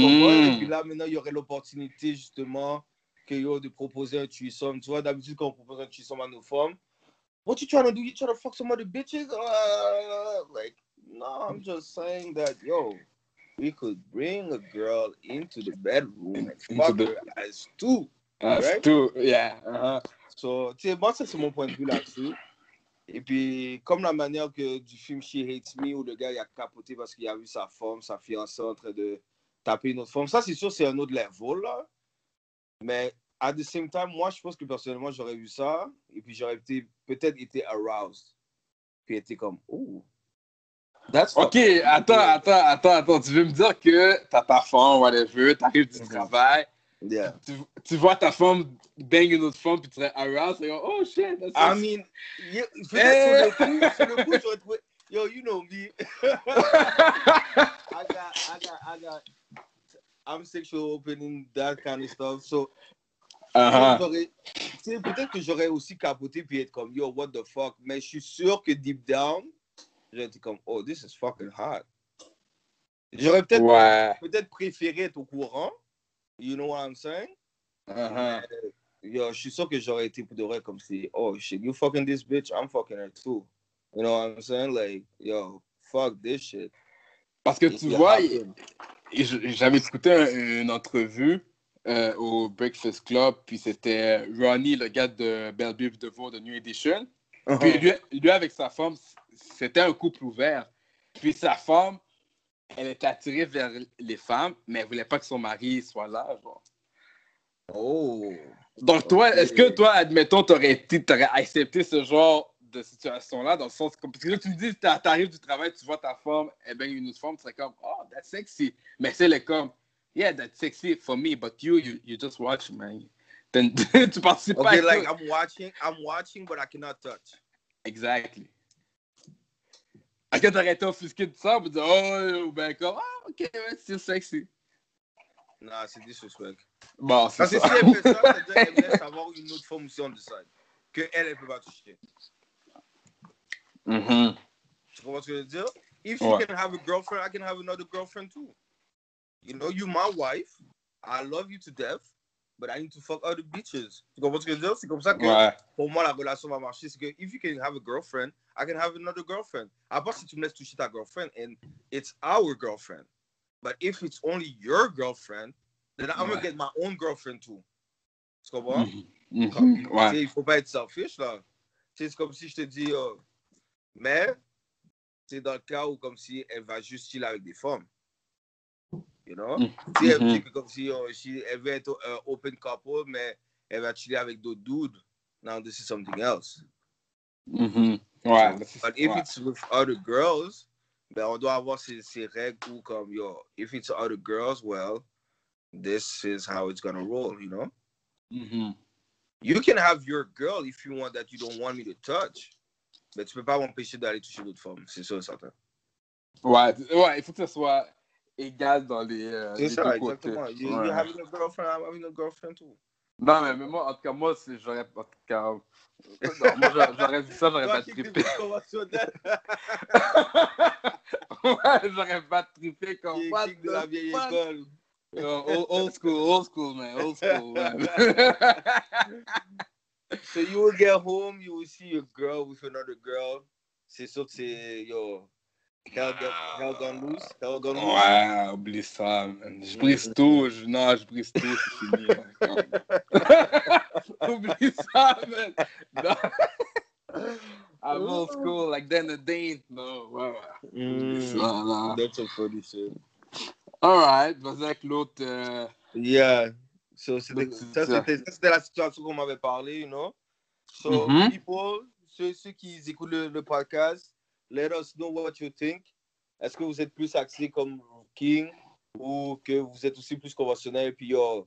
Comprends? Et puis là, maintenant, il y aurait l'opportunité, justement, que yo, de proposer un threesome. Tu vois, d'habitude, quand on propose un threesome à nos femmes, what you trying to do? You trying to fuck some other bitches? Uh, like, no, I'm just saying that, yo, we could bring a girl into the bedroom and Into fuck the- her as two. Right? tout, yeah. uh-huh. So, tu sais, moi, ça, c'est mon point de vue là-dessus. Et puis, comme la manière que du film She Hates Me, où le gars, il a capoté parce qu'il a vu sa femme, sa fiancée en train de taper une autre femme. Ça, c'est sûr, c'est un autre level, là. Mais, at the same time, moi, je pense que personnellement, j'aurais vu ça. Et puis, j'aurais peut-être été aroused. Puis, été comme, oh. That's Ok, attends, attends, attends, attends. Tu veux me dire que t'as ta femme, whatever, t'arrives du Mhm. travail, Yeah. tu, tu vois ta femme bang une autre femme, puis tu serais aroused, et oh shit, that's I mean, yeah, peut-être sur le coup, sur le coup, j'aurais trouvé, yo, you know me. I got, I got, I got, I'm sexual opening, that kind of stuff. So, tu sais, peut-être que j'aurais aussi capoté puis être comme, yo, what the fuck. Mais je suis sûr que deep down, j'aurais été comme, oh, this is fucking hot. J'aurais peut-être Ouais. peut-être préféré être au courant. You know what I'm saying? Uh-huh. Yo, je suis sûr que j'aurais été pour de vrai comme si, oh shit, you fucking this bitch, I'm fucking her too. You know what I'm saying? Like, yo, fuck this shit. Parce que tu vois, j'avais écouté un- une entrevue euh, au Breakfast Club, puis c'était Ronnie, le gars de Bellevue DeVoe de New Edition. Puis lui, lui, avec sa femme, c'était un couple ouvert. Puis sa femme, elle était attirée vers les femmes, mais elle voulait pas que son mari soit là. Genre. Oh. Donc, toi, est-ce que toi, admettons, t'aurais été, t'aurais accepté ce genre de situation-là, dans le sens comme, parce que là, tu me dis, t'a- t'arrives du travail, tu vois ta femme, et bien une autre femme, tu serais comme, oh, that's sexy. Mais c'est le comme, yeah, that's sexy for me, but you, you, you just watch, man. Then- tu participes pas Okay, à like. I'm watching, I'm watching, but I cannot touch. Exactly. Est-ce que t'aurais été offusqué de ça, pour dire, oh, ben comme, ah, ok, ouais, c'est sexy. Nah, c'est disrespect. Bon, c'est Parce que ça. si elle fait ça, ça veut dire laisse avoir une autre femme aussi on the side. Que elle, elle peut pas toucher. Mhm. Tu comprends ce que je veux dire? If she Ouais. can have a girlfriend, I can have another girlfriend too. You know, you my wife. I love you to death, but I need to fuck other bitches. Tu comprends ce que je veux dire? C'est comme ça que Ouais. pour moi la relation va marcher. C'est que if you can have a girlfriend, I can have another girlfriend. À part si tu me laisses toucher ta girlfriend and it's our girlfriend. But if it's only your girlfriend, then I'm Ouais. gonna get my own girlfriend too. Tu comprends? Comme, Mhm. Ouais. Il faut pas être selfish, là. C'est comme si je te dis, euh, mais c'est dans le cas où comme si elle va juste chiller avec des femmes. You know? Mhm. Si elle Mhm. dit que comme si euh, si elle veut être euh, open couple, mais elle va chiller avec d'autres dudes. Now this is something else. Mhm. Ouais. But if ouais. it's with other girls, ben on doit avoir ces, ces règles où comme, yo, if it's other girls, well, this is how it's gonna roll, you know? Mhm. You can have your girl if you want that you don't want me to touch. Mais tu peux pas m'empêcher d'aller toucher d'autres femmes, c'est sûr et certain. Ouais, ouais, il faut que ce soit égal dans les, euh, C'est les ça, deux côtés. You, Ouais. having a girlfriend, I'm having a girlfriend too. Non, mais, mais moi, en tout cas, moi, c'est- j'aurais en tout cas. non, moi, j'aurais- vu ça, j'aurais pas trippé. ouais, j'aurais pas trippé comme de la vieille école. Yo, old, old school, old school, man, old school, man. So you will get home, you will see your girl with another girl. C'est sûr que c'est, yo, hell, get, hell gone loose, hell gone loose? ouais, oublie ça, man. Je brise tout, je, non, je brise tout, c'est fini. oublie ça, man. Non. I'm old school, like then the day. No, ouais, ouais. Oublie Mm, that's a funny shit. Alright, vas-y avec l'autre. euh, Yeah. So, c'était, ça, c'est ça. c'était, ça, c'était la situation qu'on m'avait parlé, you know? So, Mhm. people, ceux, ceux qui écoutent le, le podcast, let us know what you think. Est-ce que vous êtes plus axé comme King ou que vous êtes aussi plus conventionnel puis you're,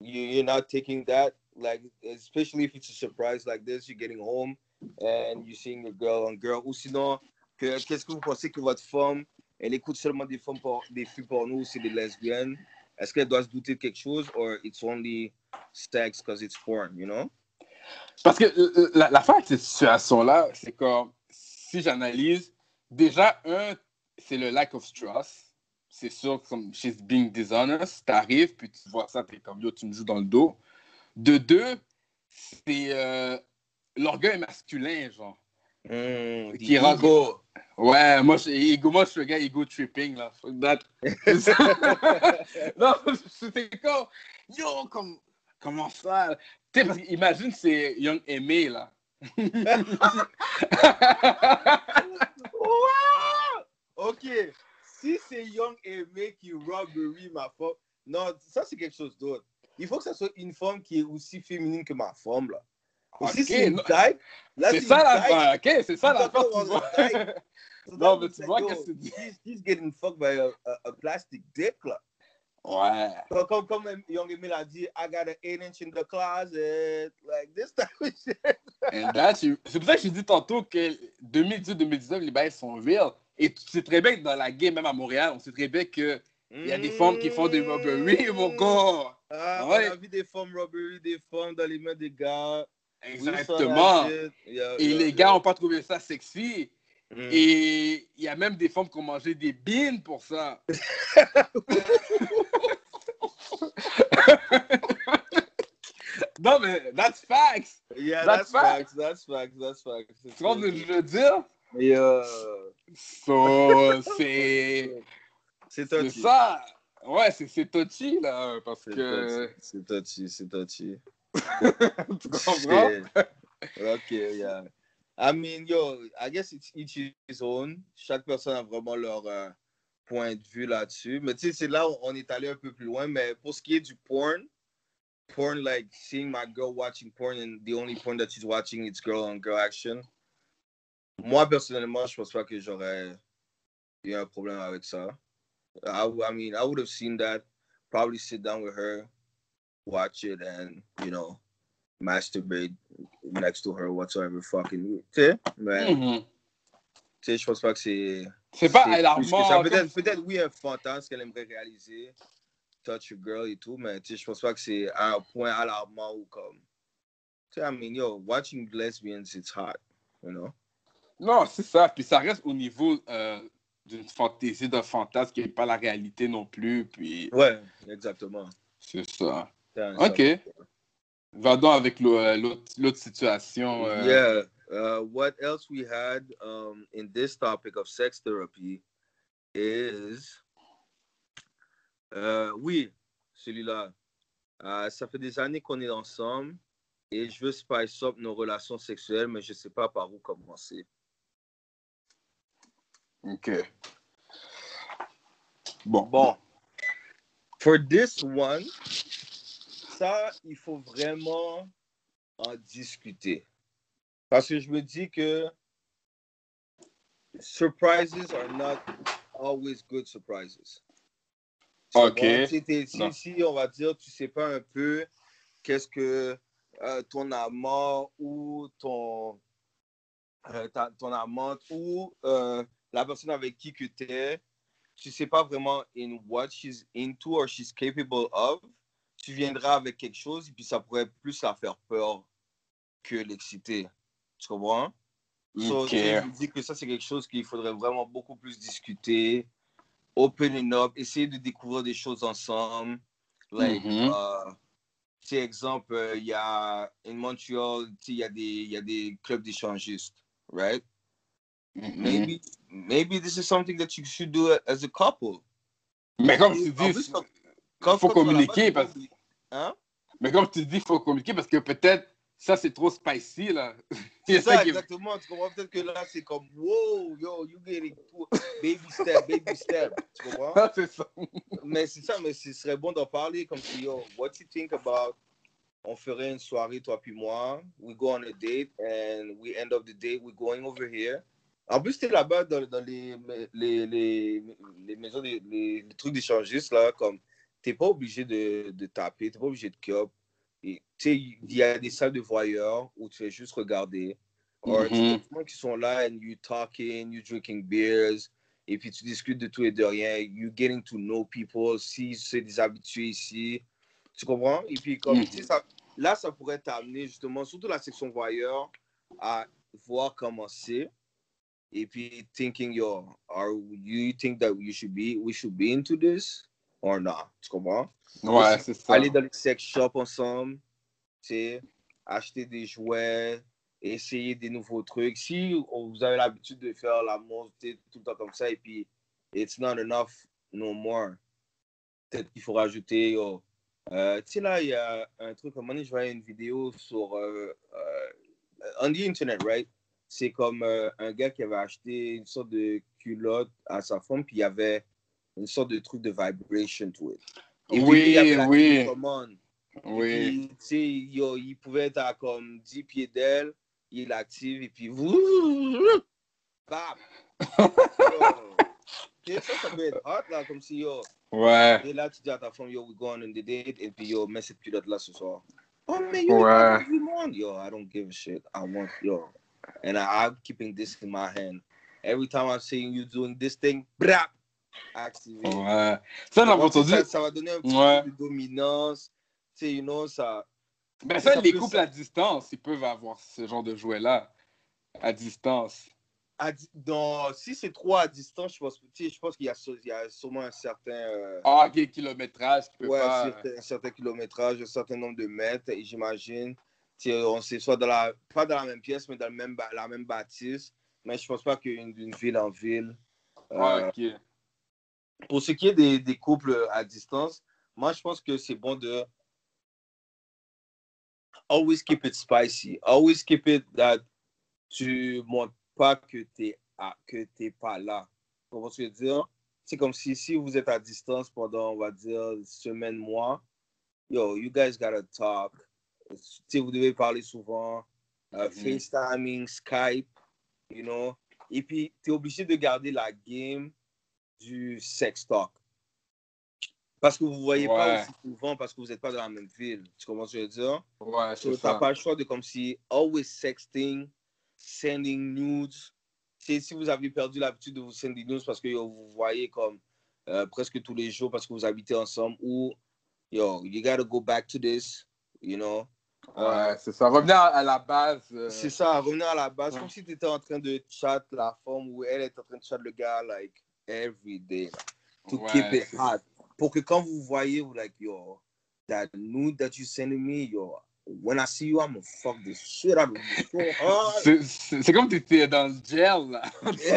you- you're not taking that, like, especially if it's a surprise like this, you're getting home and you're seeing your girl on girl. Ou sinon, que, qu'est-ce que vous pensez que votre femme, elle écoute seulement des, femmes por- des filles porno ou c'est des lesbiennes? Est-ce qu'elle doit se douter de quelque chose or it's only sex because it's porn, you know? Parce que euh, la, la fin de cette situation-là, c'est comme, si j'analyse, déjà, un, c'est le lack of trust. C'est sûr, comme she's being dishonest, t'arrives, puis tu vois ça, t'es comme, yo, tu me joues dans le dos. De deux, c'est euh, l'orgueil masculin, genre. Mm, Qui rentre- ego. Ouais, moi, je, ego, moi, je suis le gars ego tripping, là. Fuck that. non, c'était comme, yo, comme, comment ça? Tu sais, parce qu'imagine, c'est Young Aimé, là. Wow! Ok, si c'est Young Aimé qui robbery ma femme, non, ça c'est quelque chose d'autre. Il faut que ça soit une femme qui est aussi féminine que ma femme, là. Et si Ok, c'est une type, là c'est ça la ok? C'est ça la Non, that mais tu vois qu'est-ce que he's getting fucked by a, a, a plastic dick, là. Ouais. Comme, comme, comme Young Aimé l'a dit, I got an 8 inch in the closet, like this type of shit. And that's you- C'est pour ça que je dis tantôt que 2018-2019, les bails sont real. Et tu sais très bien que dans la game, même à Montréal, on sait très bien qu'il y a des femmes qui font des robberies, mon gars. Ah, Ouais. On a vu des femmes robbery, des femmes dans les mains des gars. Exactement. Et les gars n'ont pas trouvé ça sexy. Mm. Et il y a même des femmes qui ont mangé des bines pour ça. non, mais that's facts. Yeah, That's that's, facts. That's facts. That's facts. Tu vois ce que je veux dire? Yeah. So, c'est C'est c'est ça. Ouais, c'est là, parce C'est que. c'est touchy, c'est touchy. tu comprends? ok, yeah. I mean, yo, I guess it's each his own. Chaque personne a vraiment leur euh, point de vue là-dessus. Mais tu sais, c'est là où on est allé un peu plus loin. Mais pour ce qui est du porn, porn, like seeing my girl watching porn and the only porn that she's watching is girl on girl action. Moi, personnellement, je pense pas que j'aurais eu un problème avec ça. I, I mean, I would have seen that, probably sit down with her, watch it, and, you know, masturbate next to her, whatsoever fucking. Tu sais, mais, Mhm. tu sais, je pense pas que c'est. C'est pas alarmant. ça. comme- Peut-être, peut-être, oui, un fantasme qu'elle aimerait réaliser, touch your girl et tout, mais tu sais, je pense pas que c'est à un point alarmant ou comme. Tu sais, I mean, yo, watching lesbians, it's hot, you know? Non, c'est ça. Puis ça reste au niveau euh, d'une fantaisie, d'un fantasme qui n'est pas la réalité non plus. Puis Ouais, exactement. c'est ça. Ok. Va donc avec euh, l'autre situation. euh, Yeah. Uh, what else we had um, in this topic of sex therapy is. Euh, oui, celui-là. Euh, ça fait des années qu'on est ensemble et je veux spice up nos relations sexuelles, mais je sais pas par où commencer. Ok. Bon. Bon. For this one, ça, il faut vraiment en discuter. Parce que je me dis que surprises are not always good surprises. Ok. Si, on va dire, tu sais pas un peu qu'est-ce que euh, ton amant ou ton, euh, ta- ton amante ou euh, la personne avec qui que tu es, tu sais pas vraiment in what she's into or she's capable of, tu viendras avec quelque chose et puis ça pourrait plus la faire peur que l'exciter. Tu comprends? So, Ok. tu sais, je me dis que ça, c'est quelque chose qu'il faudrait vraiment beaucoup plus discuter, opening up, essayer de découvrir des choses ensemble. Like, euh, tu sais, exemple, euh, il y a, in Montreal, il y a des, y a des clubs d'échangistes, right? Mhm. Maybe, maybe this is something that you should do as a couple. Mais comme tu dis, il faut communiquer. Parce... Hein? Mais comme tu dis, il faut communiquer parce que peut-être ça, c'est trop spicy. là. C'est ça, exactement. Tu comprends? Peut-être que là, c'est comme, wow, yo, you getting to- baby step, baby step. Tu comprends? Ah, c'est ça. Mais c'est ça, mais ce serait bon d'en parler comme si, yo, what you think about, on ferait une soirée, toi puis moi, we go on a date, and we end up the date, we going over here. En plus, t'es là-bas dans, dans les, les, les, les maisons, les, les trucs d'échangistes, là, comme, t'es pas obligé de, de taper, t'es pas obligé de. Et, Tu sais, il y a des salles de voyeurs où tu fais juste regarder. Or, des gens qui sont là, and you talking, you drinking beers, et puis tu discutes de tout et de rien, you getting to know people, si c'est des habitués ici, tu comprends? Et puis comme, tu sais, ça, là, ça pourrait t'amener justement, surtout la section voyeur, à voir comment c'est, et puis thinking, yo, are you think that you should be, we should be into this, or not, tu comprends? Ouais, c'est ça. Aller dans les sex shops ensemble, tu sais, acheter des jouets, essayer des nouveaux trucs. Si vous avez l'habitude de faire tu sais, tout le temps comme ça et puis it's not enough no more, peut-être qu'il faut rajouter. oh, euh, tu sais, là, il y a un truc, à un moment donné, je voyais une vidéo sur. Euh, euh, on the internet, right? C'est comme euh, un gars qui avait acheté une sorte de culotte à sa femme, puis il y avait une sorte de truc de vibration to it. Et puis, Oui, il y avait la oui. télécommande. Oui. Et puis, yo, il pouvait être à comme 10 pieds d'elle, il l'active et puis vous. Bam! Yo. Ça, ça peut être hot, là, comme si, yo, Ouais. et là, tu dis à ta femme, yo, we go on the date, et puis, yo, mets cette culotte-là ce soir. Oh, mais yo, Ouais. you want? Yo, I don't give a shit. I want, yo. And I, I'm keeping this in my hand. Every time I'm seeing you doing this thing, brap! Ouais. Ça, on entendu. ça, ça va donner un petit Ouais. peu de dominance. Tu sais, you know, ça. Ben ça, ça les peut- couples ça- à distance, ils peuvent avoir ce genre de jouet-là. À distance. à di- dans, si c'est trop à distance, je pense, je pense qu'il y y a sûrement un certain, euh, Ah, ok, kilométrage, tu peux ouais, pas. certain- un certain kilométrage, un certain nombre de mètres, et j'imagine. On sait soit dans la, pas dans la même pièce, mais dans le même, la même bâtisse. Mais je pense pas qu'une d'une ville en ville. Ah, euh, ok. Pour ce qui est des, des couples à distance, moi, je pense que c'est bon de always keep it spicy. Always keep it that tu montres pas que tu que t'es pas là. Tu que je veux dire? C'est comme si, si vous êtes à distance pendant, on va dire, semaine, mois, yo, you guys gotta talk. Tu sais, vous devez parler souvent. Mhm. FaceTiming, Skype, you know. Et puis, tu es obligé de garder la game du sex talk. Parce que vous ne voyez pas aussi souvent parce que vous n'êtes pas dans la même ville. Tu comprends ce que je veux dire? Ouais, c'est ça. pas le choix de comme si always sexting, sending nudes. C'est si vous avez perdu l'habitude de vous sending nudes parce que yo, vous voyez comme euh, presque tous les jours parce que vous habitez ensemble ou yo, you gotta go back to this, you know? Euh, Ouais, c'est ça. Revenir à, à la base. euh, c'est ça, revenir à la base, Ouais. comme si tu étais en train de chat la femme ou elle est en train de chat le gars, like, every day. To Ouais, keep it hot. Pour que quand vous voyez, vous like, yo, that nude that you sending me, yo, when I see you, I'm gonna fuck this shit out of you so hard. C'est- comme tu étais dans le gel, là.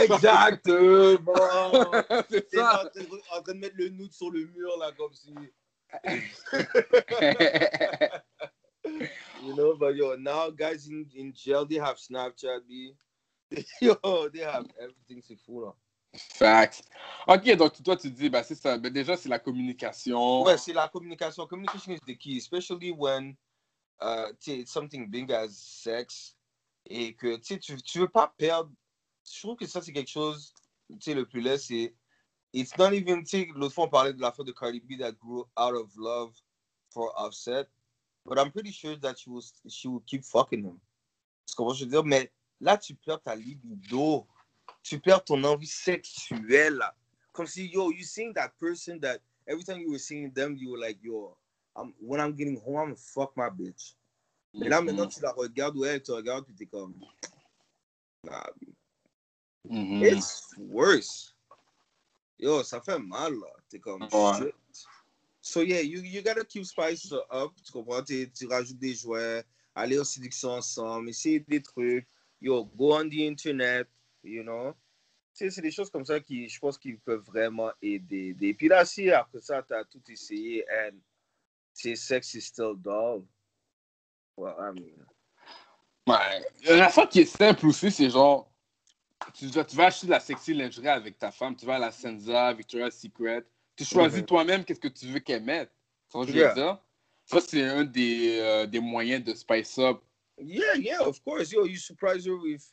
Exactement. c'est ça. en train, de, en train de mettre le nude sur le mur, là, comme si. You know, but yo, now guys in, in jail, they have Snapchat, B. Yo, they have everything, c'est fou, là. Fact. Ok, donc toi, tu dis, bah, c'est ça. Ben, déjà, c'est la communication. Ouais, c'est la communication. Communication is the key, especially when uh, it's something big as sex et que tu tu veux pas perdre. Je trouve que ça, c'est quelque chose, tu le plus laid, c'est. It's not even, l'autre fois, on parlait de la fin de Cardi B that grew out of love for Offset. But I'm pretty sure that she will, she will keep fucking him. Tu comprends ce que je veux dire? Mais là, tu perds ta libido. Tu perds ton envie sexuelle. Comme si, yo, you seeing that person that every time you were seeing them, you were like, yo, I'm, when I'm getting home, I'm gonna fuck my bitch. Et là, maintenant, tu la regardes ou elle te regarde, puis t'es comme, nah, Mhm. it's worse. Yo, ça fait mal, là. T'es comme, Ouais. shit. So, yeah, you, you gotta keep spice up. Tu comprends? T'es- tu rajoutes des jouets, aller aux séductions ensemble, essayer des trucs. Yo, go on the internet, you know? Tu c'est des choses comme ça qui, je pense, qui peuvent vraiment aider. Et puis là, si après ça, t'as tout essayé and c'est sex is still dull. Well, I mean, Ouais. La fois qui est simple aussi, c'est genre, tu, vas- tu vas acheter de la sexy lingerie avec ta femme, tu vas à la Senza, Victoria's Secret, tu choisis Mhm. toi-même qu'est-ce que tu veux qu'elle mette. Tu Yeah. Ça, c'est un des, euh, des moyens de spice up. Yeah, yeah, of course. Yo, you surprise her with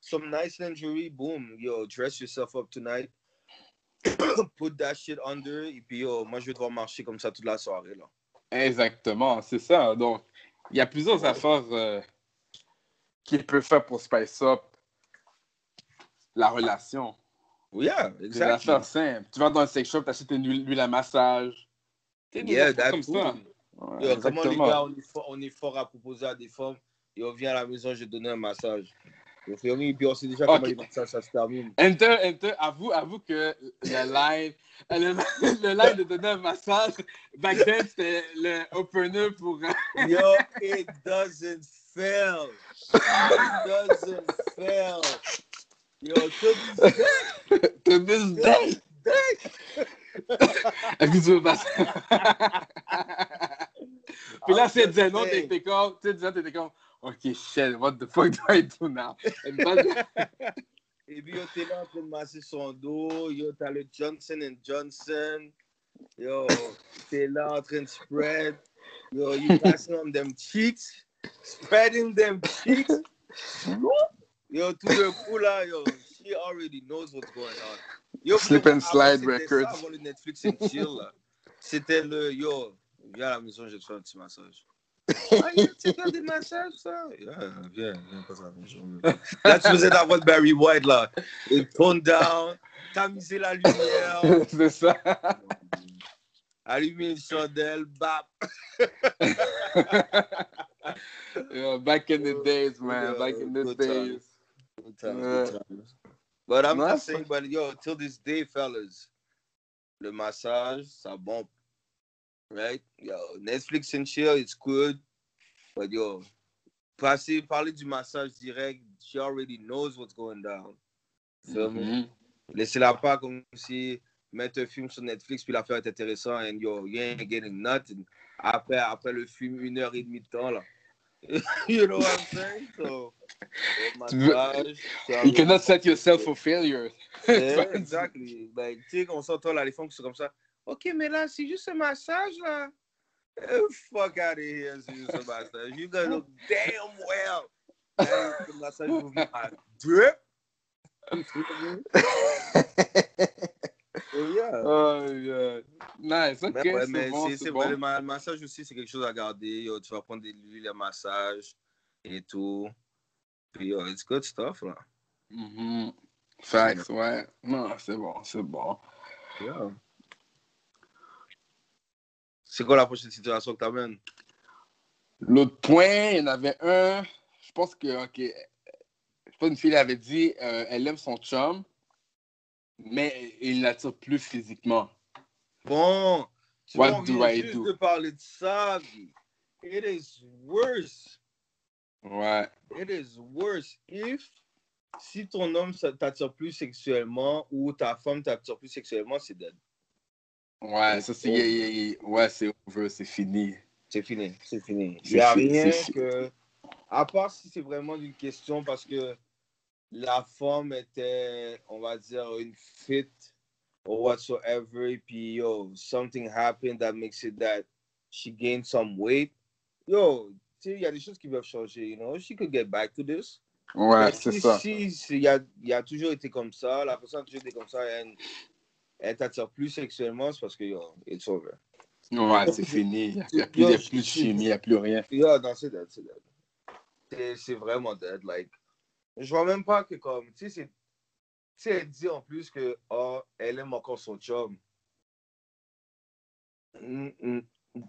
some nice lingerie. Boom. Yo, dress yourself up tonight. Put that shit under. Et puis, yo, moi, je vais devoir marcher comme ça toute la soirée, là. Exactement, c'est ça. Donc, il y a plusieurs affaires euh, qu'il peut faire pour spice up la relation. Yeah, C'est exactly. affaires simples. Tu vas dans un sex shop, tu achètes une huile, à massage. Des Yeah, affaires that comme too. ça. Ouais, Yo, comment les gars, on est, fort, on est fort à proposer à des femmes. Yo, viens à la maison, je donner un massage. Frérot, et puis on sait déjà comment les massages, ça se termine. Enter, enter, avoue, avoue que le line, le, le de donner un massage, back then, c'était le opener pour. euh, Yo, it doesn't fail. It doesn't fail. Yo, till this day, to this day. Est-ce que tu veux passer? Puis là, c'est just disait non, saying. t'étais comme, tu sais, t'étais comme, ok, shit, what the fuck do I do now? Et puis, yo, t'es là en train de masser son dos. Yo, t'as le Johnson Johnson. Yo, t'es là en train de spread. Yo, you passing on them cheeks. Spreading them cheeks. Yo, tout le coup, là, yo, she already knows what's going on. Yo, Slip and slide records. Netflix and chill. C'était le, yo, viens à la maison, je te faire un petit massage. Ah, yeah, tu fais des massages, ça? Yeah, viens, viens, passe à la maison. Là, tu faisais ta voix de Barry White, là. Et tone down, tamiser la lumière, c'est ça. allumer une chandelle, bap. Yeah, back in the days, man. Yeah, Back in the good days. Good times, Yeah. good times. But I'm not saying, but yo, till this day, fellas, le massage, ça bombe. Right? Yo, Netflix and chill, it's good. But yo, passer, parler du massage direct, she already knows what's going down. Me? Mhm. Laissez-la pas comme si mettre un film sur Netflix, puis l'affaire est intéressante, and yo, you ain't getting nothing. Après, après le film, une heure et demie de temps, là. you know what I'm saying? So, massage, You cannot set yourself for failure. Yeah, exactly. Like, tu sais, on s'entend là, les femmes qui sont comme ça. Ok, mais là, c'est juste un massage, là. Eh, fuck out of here, c'est juste un massage. You gotta know damn well. the massage will be my drip. Oh, yeah. Oh, yeah. Nice, ok, Mais ouais, c'est mais bon, c'est- c'est c'est bon. vrai, le ma- massage aussi, c'est quelque chose à garder. Yo, tu vas prendre des huiles à massage et tout. Puis, yo, it's good stuff, là. Mhm. Facts, ouais. Non, c'est bon, c'est bon. Yeah. C'est quoi la prochaine situation que t'amènes? L'autre point, il y en avait un. Je pense que, ok. Je pas, une fille avait dit, euh, elle aime son chum, mais il l'attire plus physiquement. Bon, tu What do I juste do? de parler de ça. It is worse. Ouais. It is worse if si ton homme t'attire plus sexuellement ou ta femme t'attire plus sexuellement, c'est dead. Ouais, ça, c'est. Ouais, c'est over, c'est fini. C'est fini, c'est fini. Il n'y a rien que. À part si c'est vraiment une question parce que la femme était, on va dire, une fit or whatsoever, et puis yo, something happened that makes it that she gained some weight. Yo, tu sais, il y a des choses qui peuvent changer, you know? She could get back to this. Ouais, c'est si- ça. Si si il y a, y a toujours été comme ça, la personne a toujours été comme ça, elle, t'attire plus sexuellement, c'est parce que yo, it's over. Ouais, c'est fini. Il n'y a, plus, de chimie, il n'y a plus rien. Non, c'est dead, c'est dead. C'est- vraiment dead. Like, je vois même pas que comme, tu sais, elle dit en plus que, oh, elle aime encore son chum. Mm, mm.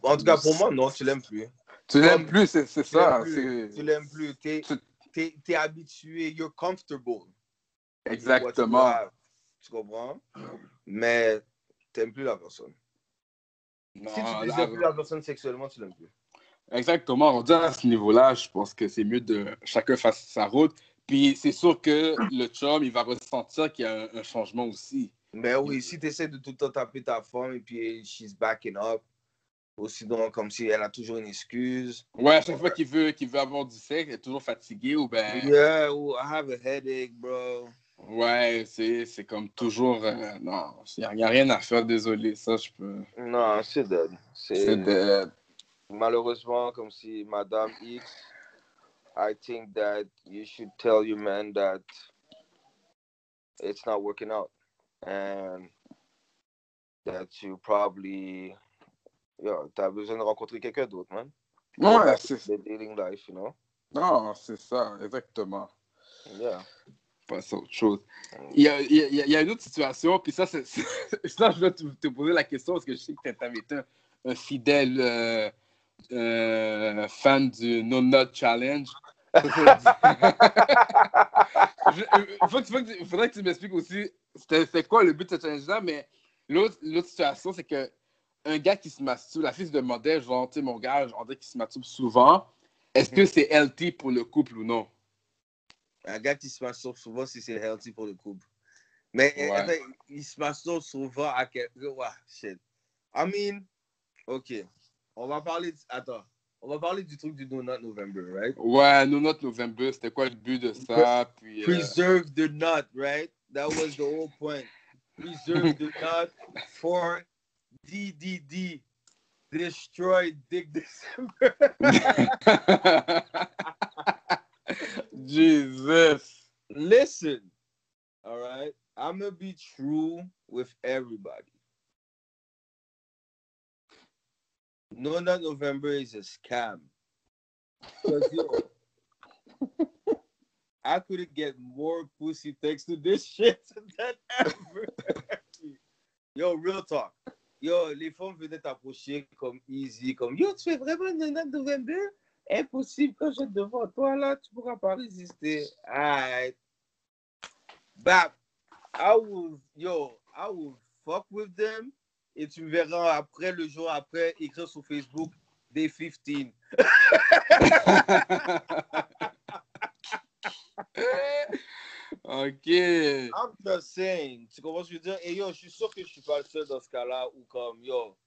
En tout cas, pour moi, non, tu l'aimes plus. Tu l'aimes plus, c'est c'est Tu l'aimes ça. Tu l'aimes plus. T'es Tu- t'es- t'es habitué, you're comfortable. Exactement. Tu comprends? Mais t'aimes plus la personne. Non, si tu désires plus la personne sexuellement, tu l'aimes plus. Exactement. On dit à ce niveau-là, je pense que c'est mieux de chacun fasse sa route. Puis c'est sûr que le chum, il va ressentir qu'il y a un, un changement aussi. Mais oui, si tu essaies de tout le temps taper ta femme et puis she's backing up, ou sinon comme si elle a toujours une excuse. Ouais, à chaque fois qu'il veut, qu'il veut avoir du sexe, il est toujours fatigué ou ben. Yeah, I have a headache, bro. Ouais, c'est c'est comme toujours. euh, non, il n'y a, rien à faire, désolé. Ça, je peux. Non, c'est dead. C'est C'est de. malheureusement comme si Madame X, I think that you should tell your man that it's not working out and that you probably, yeah, t'as besoin de rencontrer quelqu'un d'autre, man. Ouais, c'est The dating life, you know? Non, c'est ça, exactement. Yeah. Pas autre chose. Il y a, il y a- il y a une autre situation, puis ça, c'est. c'est- ça, je dois te, te poser la question parce que je sais que tu avais été un, un fidèle euh, euh, fan du No Nut Challenge. Il il faudrait que tu m'expliques aussi c'était c'était quoi le but de ce challenge-là, mais l'autre l'autre situation, c'est que un gars qui se masturbe, la fille se demandait, genre, tu sais, mon gars, on dirait qu'il se masturbe souvent. Est-ce que c'est healthy pour le couple ou non? Un gars qui se masturbe souvent, si c'est healthy pour le couple. Mais Ouais. en fait, il se masturbe souvent à quel... Ouais, shit. I mean, ok. On va parler... de- Attends. On va parler du truc du No Nut November, right? Ouais, No Not November, c'était quoi le but de ça? Puis, euh, Preserve the nut, right? That was the whole point. Preserve the nut for DDD. Destroy Dick December. Jesus. Listen, all right? I'm going to be true with everybody. No Nut November is a scam. yo, I couldn't get more pussy thanks to this shit than ever. Yo, real talk. Yo, les femmes venaient t'approcher comme easy, comme Yo, tu fais vraiment No Nut November? Impossible, quand je suis devant toi, là, tu pourras pas résister. Alright. Bap, I will, yo, I will fuck with them. Et tu me verras après, le jour après, écrire sur Facebook, Day 15. oh ok. I'm just saying. Tu comprends ce que je veux dire? Et yo, je suis sûr que je suis pas le seul dans ce cas-là où comme, yo,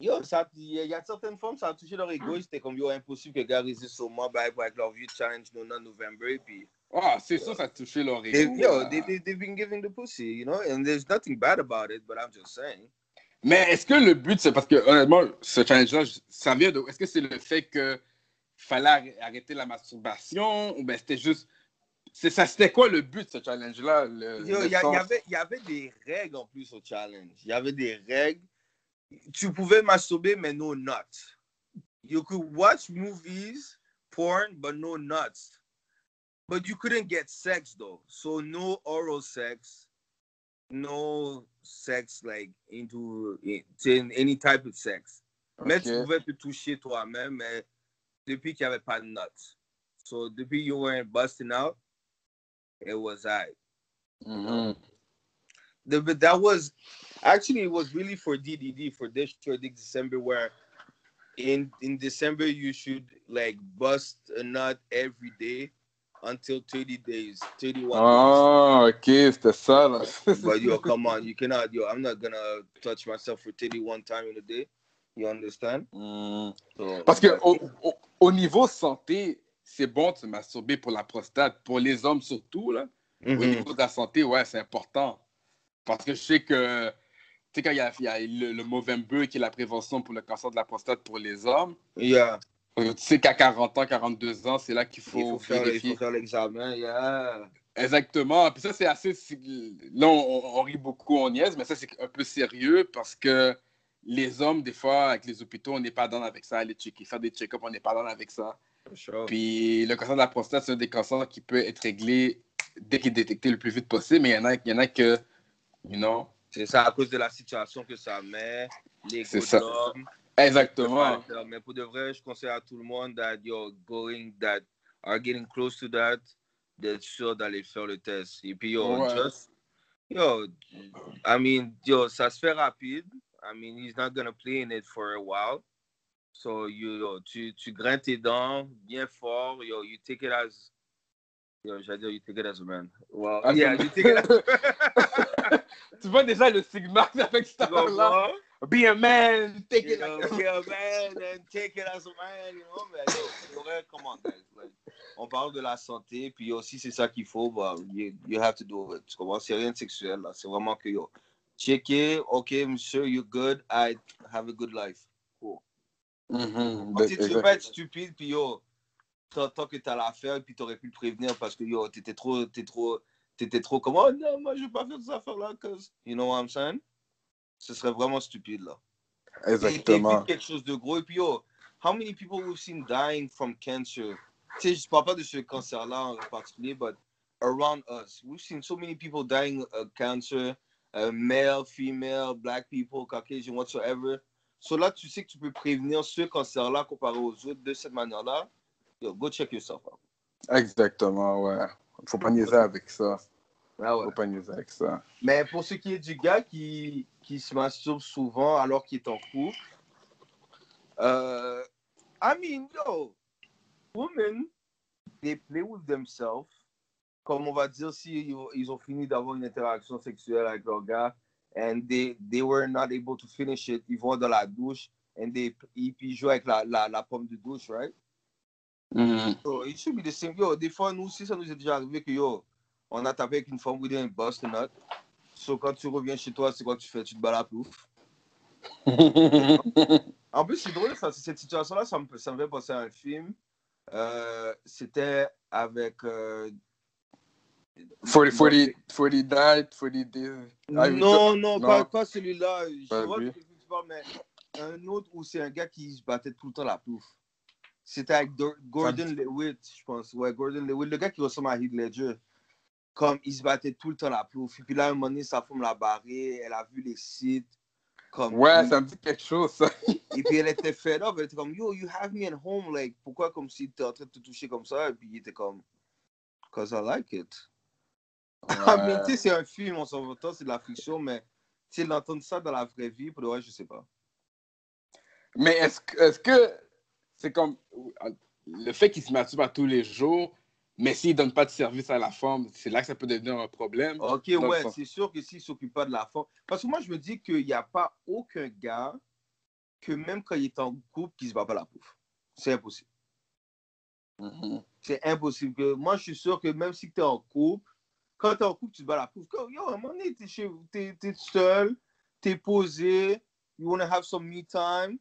yo, ça, il y, a- certaines femmes, ça a touché leur ego. C'était comme, yo, impossible que les gars résistent sur moi, bah, avec leur vieux challenge, non, non, novembre, et puis, Ah, c'est sûr, ça a touché leur they, ego. yo, là. they, they, they've been giving the pussy, you know, and there's nothing bad about it, but I'm just saying. Mais est-ce que le but, c'est parce que honnêtement, ce challenge-là, ça vient de. Est-ce que c'est le fait que fallait arr- arrêter la masturbation ou ben c'était juste. C'est ça, c'était quoi le but de ce challenge-là? le- Yo, le Il y, y avait, y avait des règles en plus au challenge. Il y avait des règles. Tu pouvais masturber, mais no nuts. You could watch movies, porn, but no nuts. But you couldn't get sex though. So no oral sex, no sex like into in any type of sex. Mais tu pouvais te toucher toi-même, mais depuis qu'il n'y avait pas de nuts. So depuis you weren't busting out, it was I. Mhm. The, but that was actually it was really for DDD for this this December where in in December you should like bust a nut every day until 30 days 31 Ah, ok, c'était ça, là. days. but yo come on you cannot yo I'm not gonna touch myself for 31 time in a day you understand? So, Parce que au, au- au niveau santé, c'est bon de se masturber pour la prostate, pour les hommes surtout, là. Au Mhm. niveau de la santé, ouais, c'est important. Parce que je sais que, tu sais, quand il y a, il y a le, le Movember qui est la prévention pour le cancer de la prostate pour les hommes, yeah euh, tu sais qu'à 40 ans, 42 ans, c'est là qu'il il faut, faire il vérifier. faut faire l'examen yeah Exactement. Puis ça, c'est assez. Là, on, on rit beaucoup, on niaise, mais ça, c'est un peu sérieux parce que les hommes, des fois, avec les hôpitaux, on n'est pas dans avec ça, aller checker, faire des check-ups, on n'est pas dans avec ça. sure Puis le cancer de la prostate, c'est un des cancers qui peut être réglé dès qu'il est détecté le plus vite possible, mais il y en a, il y en a que, you know? c'est ça à cause de la situation que ça met C'est ça. l'homme Exactement. Mais pour de vrai, je conseille à tout le monde that you're going, that are getting close to that, d'être sûr d'aller faire le test. Et puis, yo, Ouais. just, yo, I mean, yo, ça se fait rapide. I mean, he's not gonna play in it for a while. So, you, yo, tu, tu graines tes dents bien fort. Yo, you take it as, yo, j'allais dire, you take it as a man. Well, a yeah, man. you take it as tu vois déjà le sigma avec cette Tu comprends? là Be a man, take You it know, like be a man and take it as a man, you know, mais yo, come on, guys. Like, on parle de la santé, puis aussi c'est ça qu'il faut, bah, you, you have to do it. Tu comprends? C'est rien de sexuel, là. C'est vraiment que, yo, checker, ok, monsieur, you're good, I have a good life. Cool. Mhm, Comme si tu veux exact. pas être stupide, puis yo, t'entends que t'as l'affaire, puis t'aurais pu le prévenir parce que, yo, t'étais trop, t'es trop, t'étais trop comme, oh non, moi, je vais pas faire ces affaires-là, cause, you know what I'm saying? Ce serait vraiment stupide, là. Exactement. quelque chose de gros. Et puis, yo, how many people we've seen dying from cancer? Tu sais, je parle pas de ce cancer-là en particulier, but around us, we've seen so many people dying of cancer, uh, male, female, black people, Caucasian, whatsoever. So là, tu sais que tu peux prévenir ce cancer-là comparé aux autres de cette manière-là. Yo, go check yourself out. Exactement, ouais. Faut pas niaiser avec ça. Ah ouais. Faut pas niaiser avec ça. Mais pour ce qui est du gars qui, qui se masturbe souvent alors qu'il est en couple, euh, I mean, yo, women, they play with themselves. Comme on va dire, si ils, ont fini d'avoir une interaction sexuelle avec leur gars, and they, they were not able to finish it, ils vont dans la douche, and they, ils, ils jouent avec la, la, la pomme de douche, right? Mhm. So it should be the same. Yo, des fois, nous aussi, ça nous est déjà arrivé que, yo, on a tapé avec une femme, didn't bust a nut. So quand tu reviens chez toi, c'est quoi que tu fais? Tu te bats la plouf. En plus, c'est drôle, ça, cette situation-là, ça me, ça me fait penser à un film. Euh, C'était avec. euh, 40, 40, 40 nights, 40 days. Ah, oui, non, non, non. pas, pas celui-là. Je vois quel film tu parles, mais un autre où c'est un gars qui se battait tout le temps la plouf. C'était avec Gordon Lewitt, je pense. Ouais, Gordon Lewitt, le gars qui ressemble à Heath Ledger. Comme il se battait tout le temps la plouf. Et puis là, à un moment donné, sa femme l'a barré, elle a vu les sites. Comme, Ouais, ça me dit quelque chose, ça. Et puis elle était fed up, elle était comme, yo, you have me at home, like, pourquoi comme si t'es en train de te toucher comme ça? Et puis il était comme, cause I like it. Ah, mais tu sais, c'est un film, on s'en va c'est de la fiction, mais tu sais, l'entendre ça dans la vraie vie, pour le vrai, je sais pas. Mais est-ce que est-ce que c'est comme le fait qu'il se masturbe à tous les jours, Mais s'il donne pas de service à la femme, c'est là que ça peut devenir un problème. Ok, ouais, c'est sûr que s'il ne s'occupe pas de la femme. Parce que moi, je me dis qu'il n'y a pas aucun gars que même quand il est en couple, qui ne se bat pas la pouffe. C'est impossible. Mhm. C'est impossible. Que... Moi, je suis sûr que même si tu es en couple, quand tu es en couple, tu te bats la pouffe. Comme, Yo, à un moment donné, tu es, seul, tu es posé, you want to have some me time.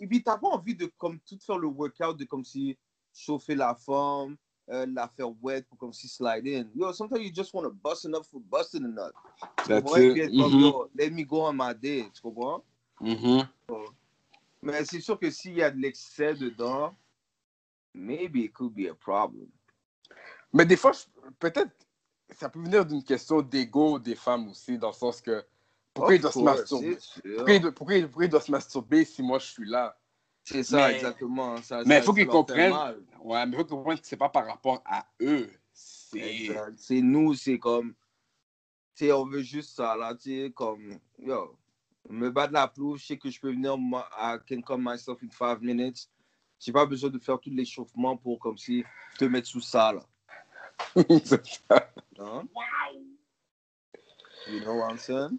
Et puis, tu n'as pas envie de comme, tout faire le workout de comme si chauffer la femme, euh, la faire wet pour comme si slide in. Yo, sometimes you just want to bust nut for busting nut. Tu That's comprends? Et it. puis être comme, Mhm. yo, let me go on my day. Tu comprends? Mhm. Mais c'est sûr que s'il y a de l'excès dedans, maybe it could be a problem. Mais des fois, peut-être, ça peut venir d'une question d'ego des femmes aussi, dans le sens que pourquoi il doit se course, masturber c'est sûr. pourquoi il, doit, pourquoi il- pourquoi il doit se masturber si moi je suis là? C'est ça, Mais- exactement. Ça, mais ça- faut qu'ils comprennent. Ouais, mais il faut comprendre que c'est pas par rapport à eux. C'est. Nous, c'est comme. Tu sais, on veut juste ça, là. Tu sais, comme. Yo, me battre la plouf, je sais que je peux venir. I can come myself in five minutes. J'ai pas besoin de faire tout l'échauffement pour comme si te mettre sous ça, là. C'est ça. Hein? You know what I'm saying?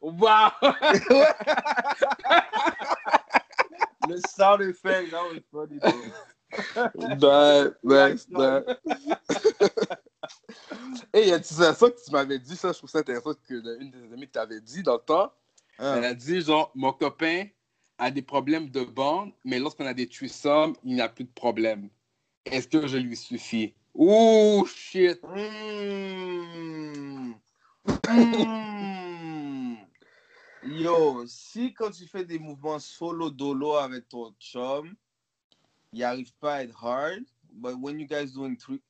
Wow! Le sound effect, that was funny, though. Ben, ben. Et il y a tu sais, ça que tu m'avais dit, ça, je trouve ça intéressant que une des amies que tu avais dit dans le temps. Hein? Elle a dit, genre, mon copain a des problèmes de bande, mais lorsqu'on a des threesomes, il n'a plus de problème. Est-ce que je lui suffis? Ouh, shit! Mm. Mm. Yo, si quand tu fais des mouvements solo dolo avec ton chum, il arrive pas à être hard, but when you guys doing three,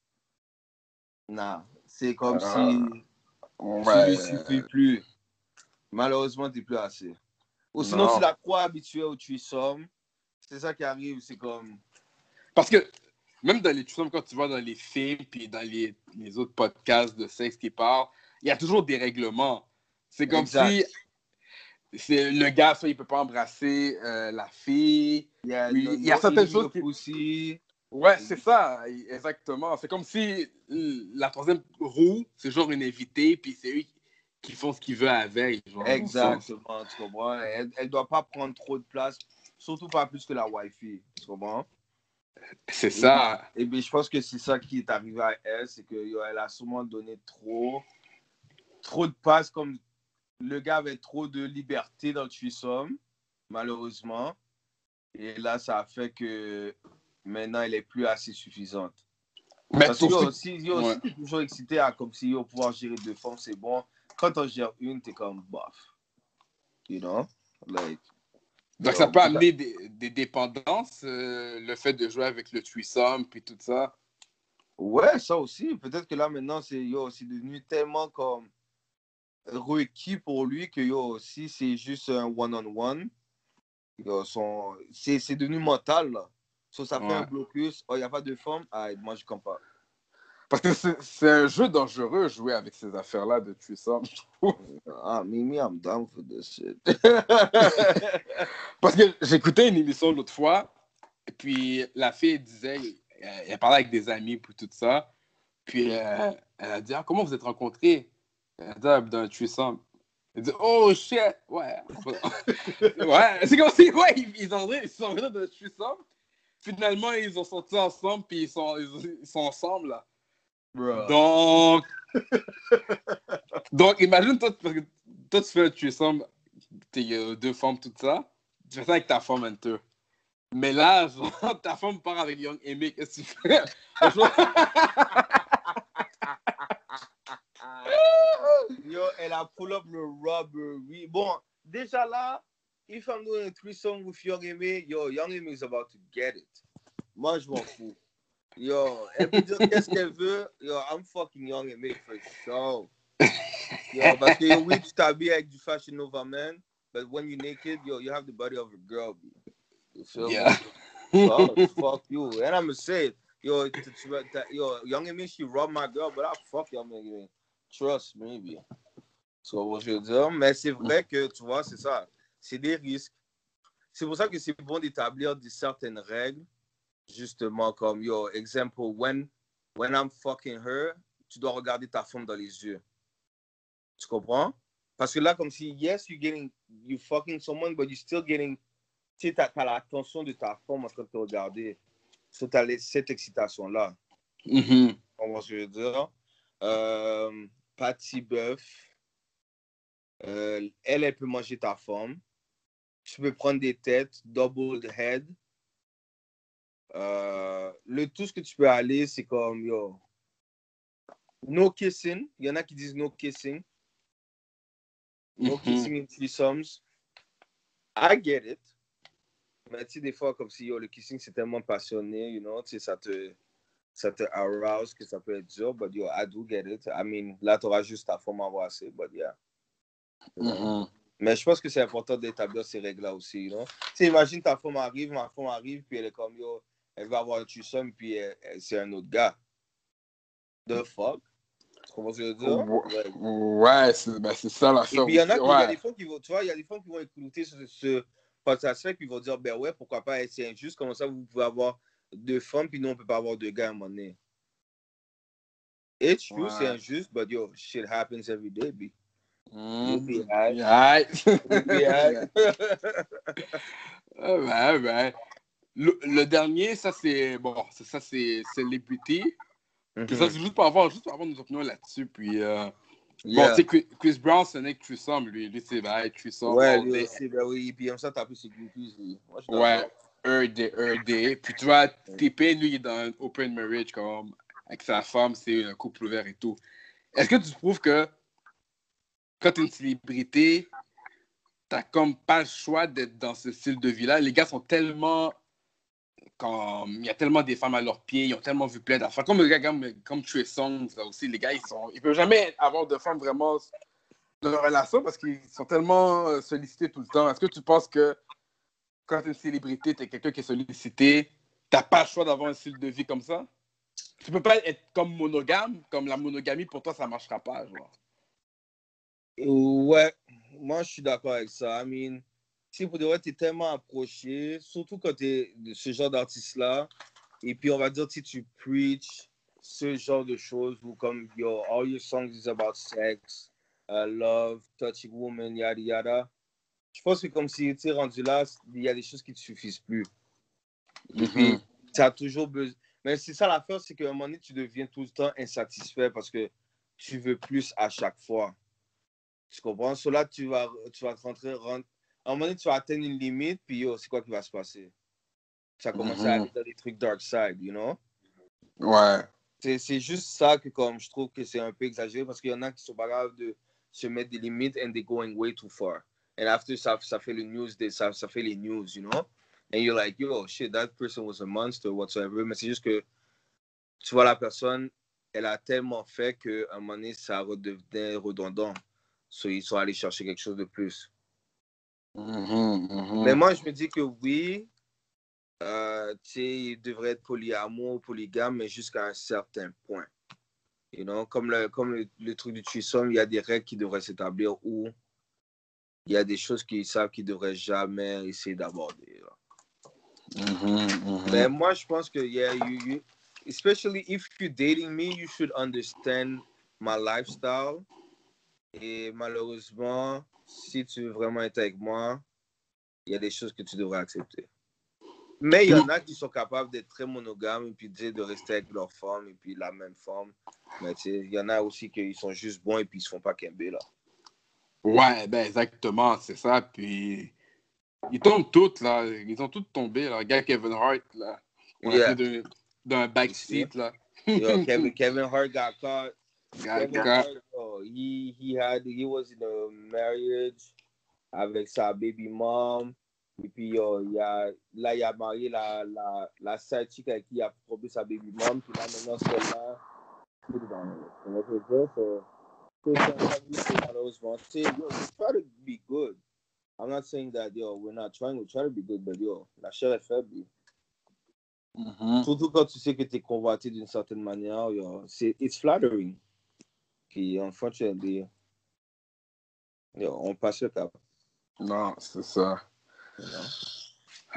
nah, c'est comme Ah. si tu lui suffis plus. Malheureusement, t'es plus assez. Ou sinon, Non. tu la crois habituée au threesome, c'est ça qui arrive, c'est comme. Parce que même dans les quand tu vois dans les films puis dans les, les autres podcasts de sexe qui parlent, il y a toujours des règlements. C'est comme Exact. si c'est le gars, soit il peut pas embrasser euh, la fille. Il y a, Oui, no- il y a no certaines choses qui- pussy. Ouais, c'est ça, exactement. C'est comme si la troisième roue, c'est genre une invitée, puis c'est eux qui- font ce qu'ils veulent avec. Genre. Exactement, tu comprends? Elle ne doit pas prendre trop de place, surtout pas plus que la Wi-Fi, tu comprends? C'est ça. Et bien, je pense que c'est ça qui est arrivé à elle, c'est qu'elle a sûrement donné trop, trop de passes, comme le gars avait trop de liberté dans le threesome, malheureusement. Et là, ça a fait que maintenant, elle est plus assez suffisante. Mais Parce que yo, si, yo, ouais. si t'es toujours excité à comme si yo, pouvoir gérer deux femmes, c'est bon. Quand on gère une, t'es comme bof. You know? Like, Donc yo, ça peut amener des, des dépendances, euh, le fait de jouer avec le threesome, puis tout ça. Ouais, ça aussi. Peut-être que là, maintenant, c'est devenu tellement comme requis pour lui que yo, c'est juste un one-on-one, son... c'est devenu mental, là. So, ça fait Ouais. un blocus. Oh, il n'y a pas de femme? Ah, moi, je comprends pas. Parce que c'est un jeu dangereux jouer avec ces affaires-là de threesome. Ah, Mimi, I'm down for this shit. Parce que j'écoutais une émission l'autre fois, et puis la fille disait, elle, parlait avec des amis pour tout ça, puis euh, elle a dit, ah, comment vous êtes rencontrés? Elle a dit, ah, dans threesome. Elle dit, oh shit, ouais. ouais, c'est comme si, ouais, ils, ils, ont- ils sont venus dans un threesome. Finalement, ils ont sorti ensemble, puis ils sont, ils sont ensemble, là. Donc, donc imagine, toi, toi, tu fais un threesome, t'es deux femmes, tout ça. Tu fais ça avec ta femme hunter. Mais là, genre, ta femme part avec Young Amy, qu'est-ce que tu fais? Yo, elle a pull up le robbery. Bon, déjà là, if I'm doing a threesome with Young Amy, yo, Young Amy is about to get it. Moi, je m'en fous. Yo, elle peut dire qu'est-ce qu'elle veut. Yo, I'm fucking Young Amy for sure. Yo, parce que oui, tu t'habilles avec du Fashion Nova man, but when you're naked, yo, you have the body of a girl. B. You feel Yeah. me? Oh, fuck you. And I'm gonna say it. Yo, t- t- yo, Young Amy, she robbed my girl, but I fuck Young. Trust me, B. Tu vois ce que je veux dire? Mais c'est vrai que, tu vois, c'est ça. C'est des risques. C'est pour ça que c'est bon d'établir des certaines règles justement, comme, yo, exemple, when, when I'm fucking her, tu dois regarder ta femme dans les yeux. Tu comprends? Parce que là, comme si, yes, you getting, you fucking someone, but you still getting, tu sais, t'as t'as l'attention de ta femme en train de te regarder. So, t'as cette excitation-là. Mhm. Ce que je veux dire? Euh, Patty Bœuf, euh, elle, elle peut manger ta femme. Tu peux prendre des têtes, double the head. Euh, le tout ce que tu peux aller, c'est comme, yo, no kissing. Il y en a qui disent no kissing. No Mhm. kissing in threesomes. I get it. Mais tu sais, des fois, comme si yo, le kissing, c'est tellement passionné, you know, tu sais, ça te, ça te arouse que ça peut être dur, but yo, I do get it. I mean, là, tu auras juste ta forme embrassée, but yeah. Mhm. Mais je pense que c'est important d'établir ces règles-là aussi, you know. Tu sais, imagine ta femme arrive, ma femme arrive, puis elle est comme, yo, elle va avoir un threesome, puis elle- c'est un autre gars. The fuck? Tu que je veux dire? Ouais. Ouais. Ouais, c'est ben, ça Et l'affaire. puis, il y en a, il y a Ouais. des fois qui vont, tu vois, il y a des fois qui vont écouter ce, ce podcast puis ils vont dire, ben ouais, pourquoi pas, c'est injuste, comment ça, vous pouvez avoir deux femmes, puis nous, on peut pas avoir deux gars à un moment donné? It's true, Ouais. c'est injuste, but yo, shit happens every day, B. You'll Mhm. be. Ouais. You'll be alright. Ah, ouais, ouais. Le, le dernier, ça c'est bon, c'est- ça c'est Celebrity. Puis ça, c'est juste pour avoir, juste pour avoir nos opinions là-dessus. Puis euh, bon, tu sais, Chris, Brown, c'est un mec Threesome, lui. Lui, c'est vrai, Threesome. Ouais, lui aussi, ben oui, puis comme ça, t'as plus ses lui. Moi, je Ouais, un day. Puis tu vois, TP, lui, il est dans un open marriage, comme avec sa femme, c'est un couple ouvert et tout. Est-ce que tu trouves que quand t'es une célébrité, t'as comme pas le choix d'être dans ce style de vie-là? Les gars sont tellement. Comme, il y a tellement des femmes à leurs pieds, ils ont tellement vu plein d'affaires. Comme le gars comme, Trey Songz, aussi, les gars, ils sont. Ils peuvent jamais avoir de femmes vraiment de relation parce qu'ils sont tellement euh, sollicités tout le temps. Est-ce que tu penses que quand tu es une célébrité, tu es quelqu'un qui est sollicité, t'as pas le choix d'avoir un style de vie comme ça? Tu peux pas être comme monogame, comme la monogamie, pour toi, ça marchera pas, genre. Ouais, moi je suis d'accord avec ça. I mean, si pour de vrai, t'es tellement approché, surtout quand t'es de ce genre d'artiste-là, et puis on va dire si tu preach ce genre de choses, ou comme yo, all your songs is about sex, uh, love, touching woman, yada yada. Je pense que comme si tu es rendu là, il y a des choses qui te suffisent plus. Et puis, tu as toujours besoin. Mais c'est ça l'affaire, c'est qu'à un moment donné, tu deviens tout le temps insatisfait parce que tu veux plus à chaque fois. Tu comprends? So là, tu vas, tu vas te rentrer, rentrer- À un moment donné, tu vas atteindre une limite, puis yo, c'est quoi qui va se passer? Ça commence à Mhm. aller dans des trucs dark side, you know? Ouais. C'est juste ça que comme je trouve que c'est un peu exagéré parce qu'il y en a qui sont pas capables de se mettre des limites and they're going way too far. And after ça, ça fait le news, des- ça, ça fait les news, you know? And you're like, yo, shit, that person was a monster, whatsoever. Mais c'est juste que tu vois la personne, elle a tellement fait qu'à un moment donné, ça redevenait redondant. So, ils sont allés chercher quelque chose de plus. Mhm, mhm. Mais moi, je me dis que oui, euh, il devrait être polyamour, polygame, mais jusqu'à un certain point. You know, comme le, comme le, le truc du threesome, il y a des règles qui devraient s'établir où il y a des choses qu'ils savent qu'ils ne devraient jamais essayer d'aborder. là. Mhm, mhm. Mais moi, je pense que, yeah, you, you, especially if you're dating me, you should understand my lifestyle. Et malheureusement, si tu veux vraiment être avec moi, il y a des choses que tu devrais accepter. Mais il y en a qui sont capables d'être très monogames et puis de rester avec leur femme et puis la même femme. Mais tu sais, il y en a aussi qui sont juste bons et puis ils se font pas quimber là. Ouais, ben exactement, c'est ça. Puis ils tombent toutes, là. Ils ont tous tombé, là. Le gars Kevin Hart, là. On a fait d'un- d'un backseat, là. Yo, Kevin, Kevin Hart got caught. Gars- Hart, oh, he, he had, he was in a marriage avec sa baby mom. Et puis, yo, il a, là, il a marié la, la, la side chick avec qui il a probé sa baby mom. Puis là, maintenant, c'est là. Put it on her. Tu vois ce que je veux dire? So, c'est un malheureusement. Yo, we try to be good. I'm not saying that, yo, we're not trying, we try to be good, but yo, la chair est faible. Mhm. Surtout quand tu sais que tu es convoité d'une certaine manière, yo, c'est it's flattering. Puis, unfortunately, on passe le cap. Non, c'est ça. you know?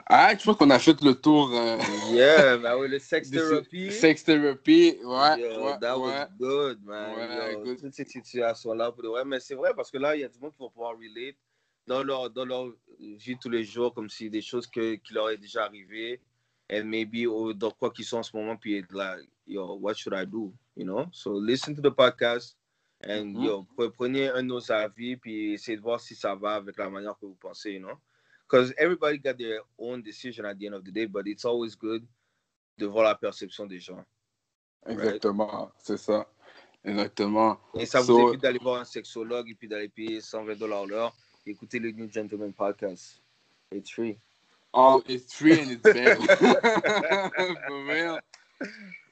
Ah, je pense qu'on a fait le tour. euh, Yeah, bah oui, le sex therapy. Sex therapy, ouais, Yo, ouais, that ouais. was good, man. Ouais, Yo, good. Toutes ces situations-là, pour vrai. Mais c'est vrai parce que là, il y a du monde qui va pouvoir relate dans leur, dans leur vie tous les jours, comme si des choses que, qui leur est déjà arrivé. And maybe oh, dans quoi qu'ils sont en ce moment, puis là, yo, what should I do? You know? So listen to the podcast. And Mhm. yo, pre- prenez un de nos avis, puis essayez de voir si ça va avec la manière que vous pensez, you know? Because everybody got their own decision at the end of the day, but it's always good de voir la perception des gens. Exactement, c'est ça. Exactement. Et ça vous So- évite d'aller voir un sexologue et puis d'aller payer 120 dollars l'heure. Écoutez le New Gentleman Podcast. It's free. Oh, it's free and it's fair. For real.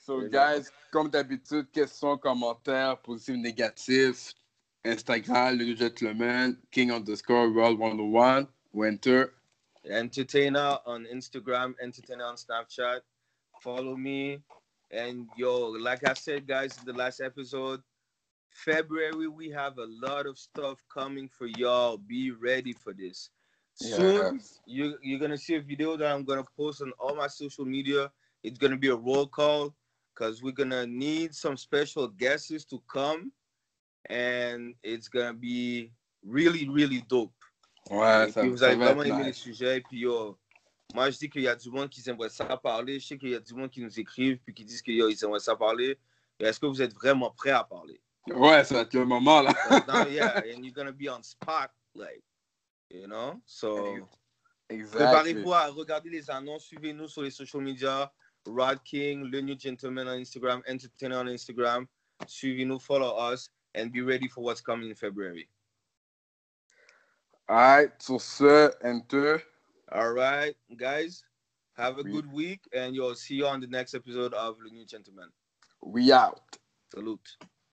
So, guys, comme d'habitude, questions, commentaires, positifs, négatifs. Instagram, le Gentleman, King underscore World 101, Winter. Entertainer on Instagram, Entertainer on Snapchat. Follow me. And yo, like I said, guys, in the last episode, February, we have a lot of stuff coming for y'all. Be ready for this. Soon, Yes. you, you're going to see a video that I'm going to post on all my social media. It's going to be a roll call because we're to need some special guests to come. And it's to be really, really dope. Ouais, Et ça, puis vous ça allez vraiment aimer nice. sujets. Et puis, yo, moi, je dis qu'il y a du monde qui aimerait ça parler. Je sais qu'il y a du monde qui nous écrivent puis qui disent qu'ils aimeraient ça parler. Est-ce que vous êtes vraiment prêts à parler? Ouais, ça va être le moment, là. But now, yeah, and you're gonna be on spot, like, you know? So, Exactly. préparez-vous à regarder les annonces. Suivez-nous sur les social media. Rod King, le New Gentleman on Instagram, Entertainer on Instagram. Suivez-nous, follow us, and be ready for what's coming in February. Alright, sur ce, Enter. All right, guys, have a good week, and you'll see you on the next episode of The New Gentleman. We out. Salute.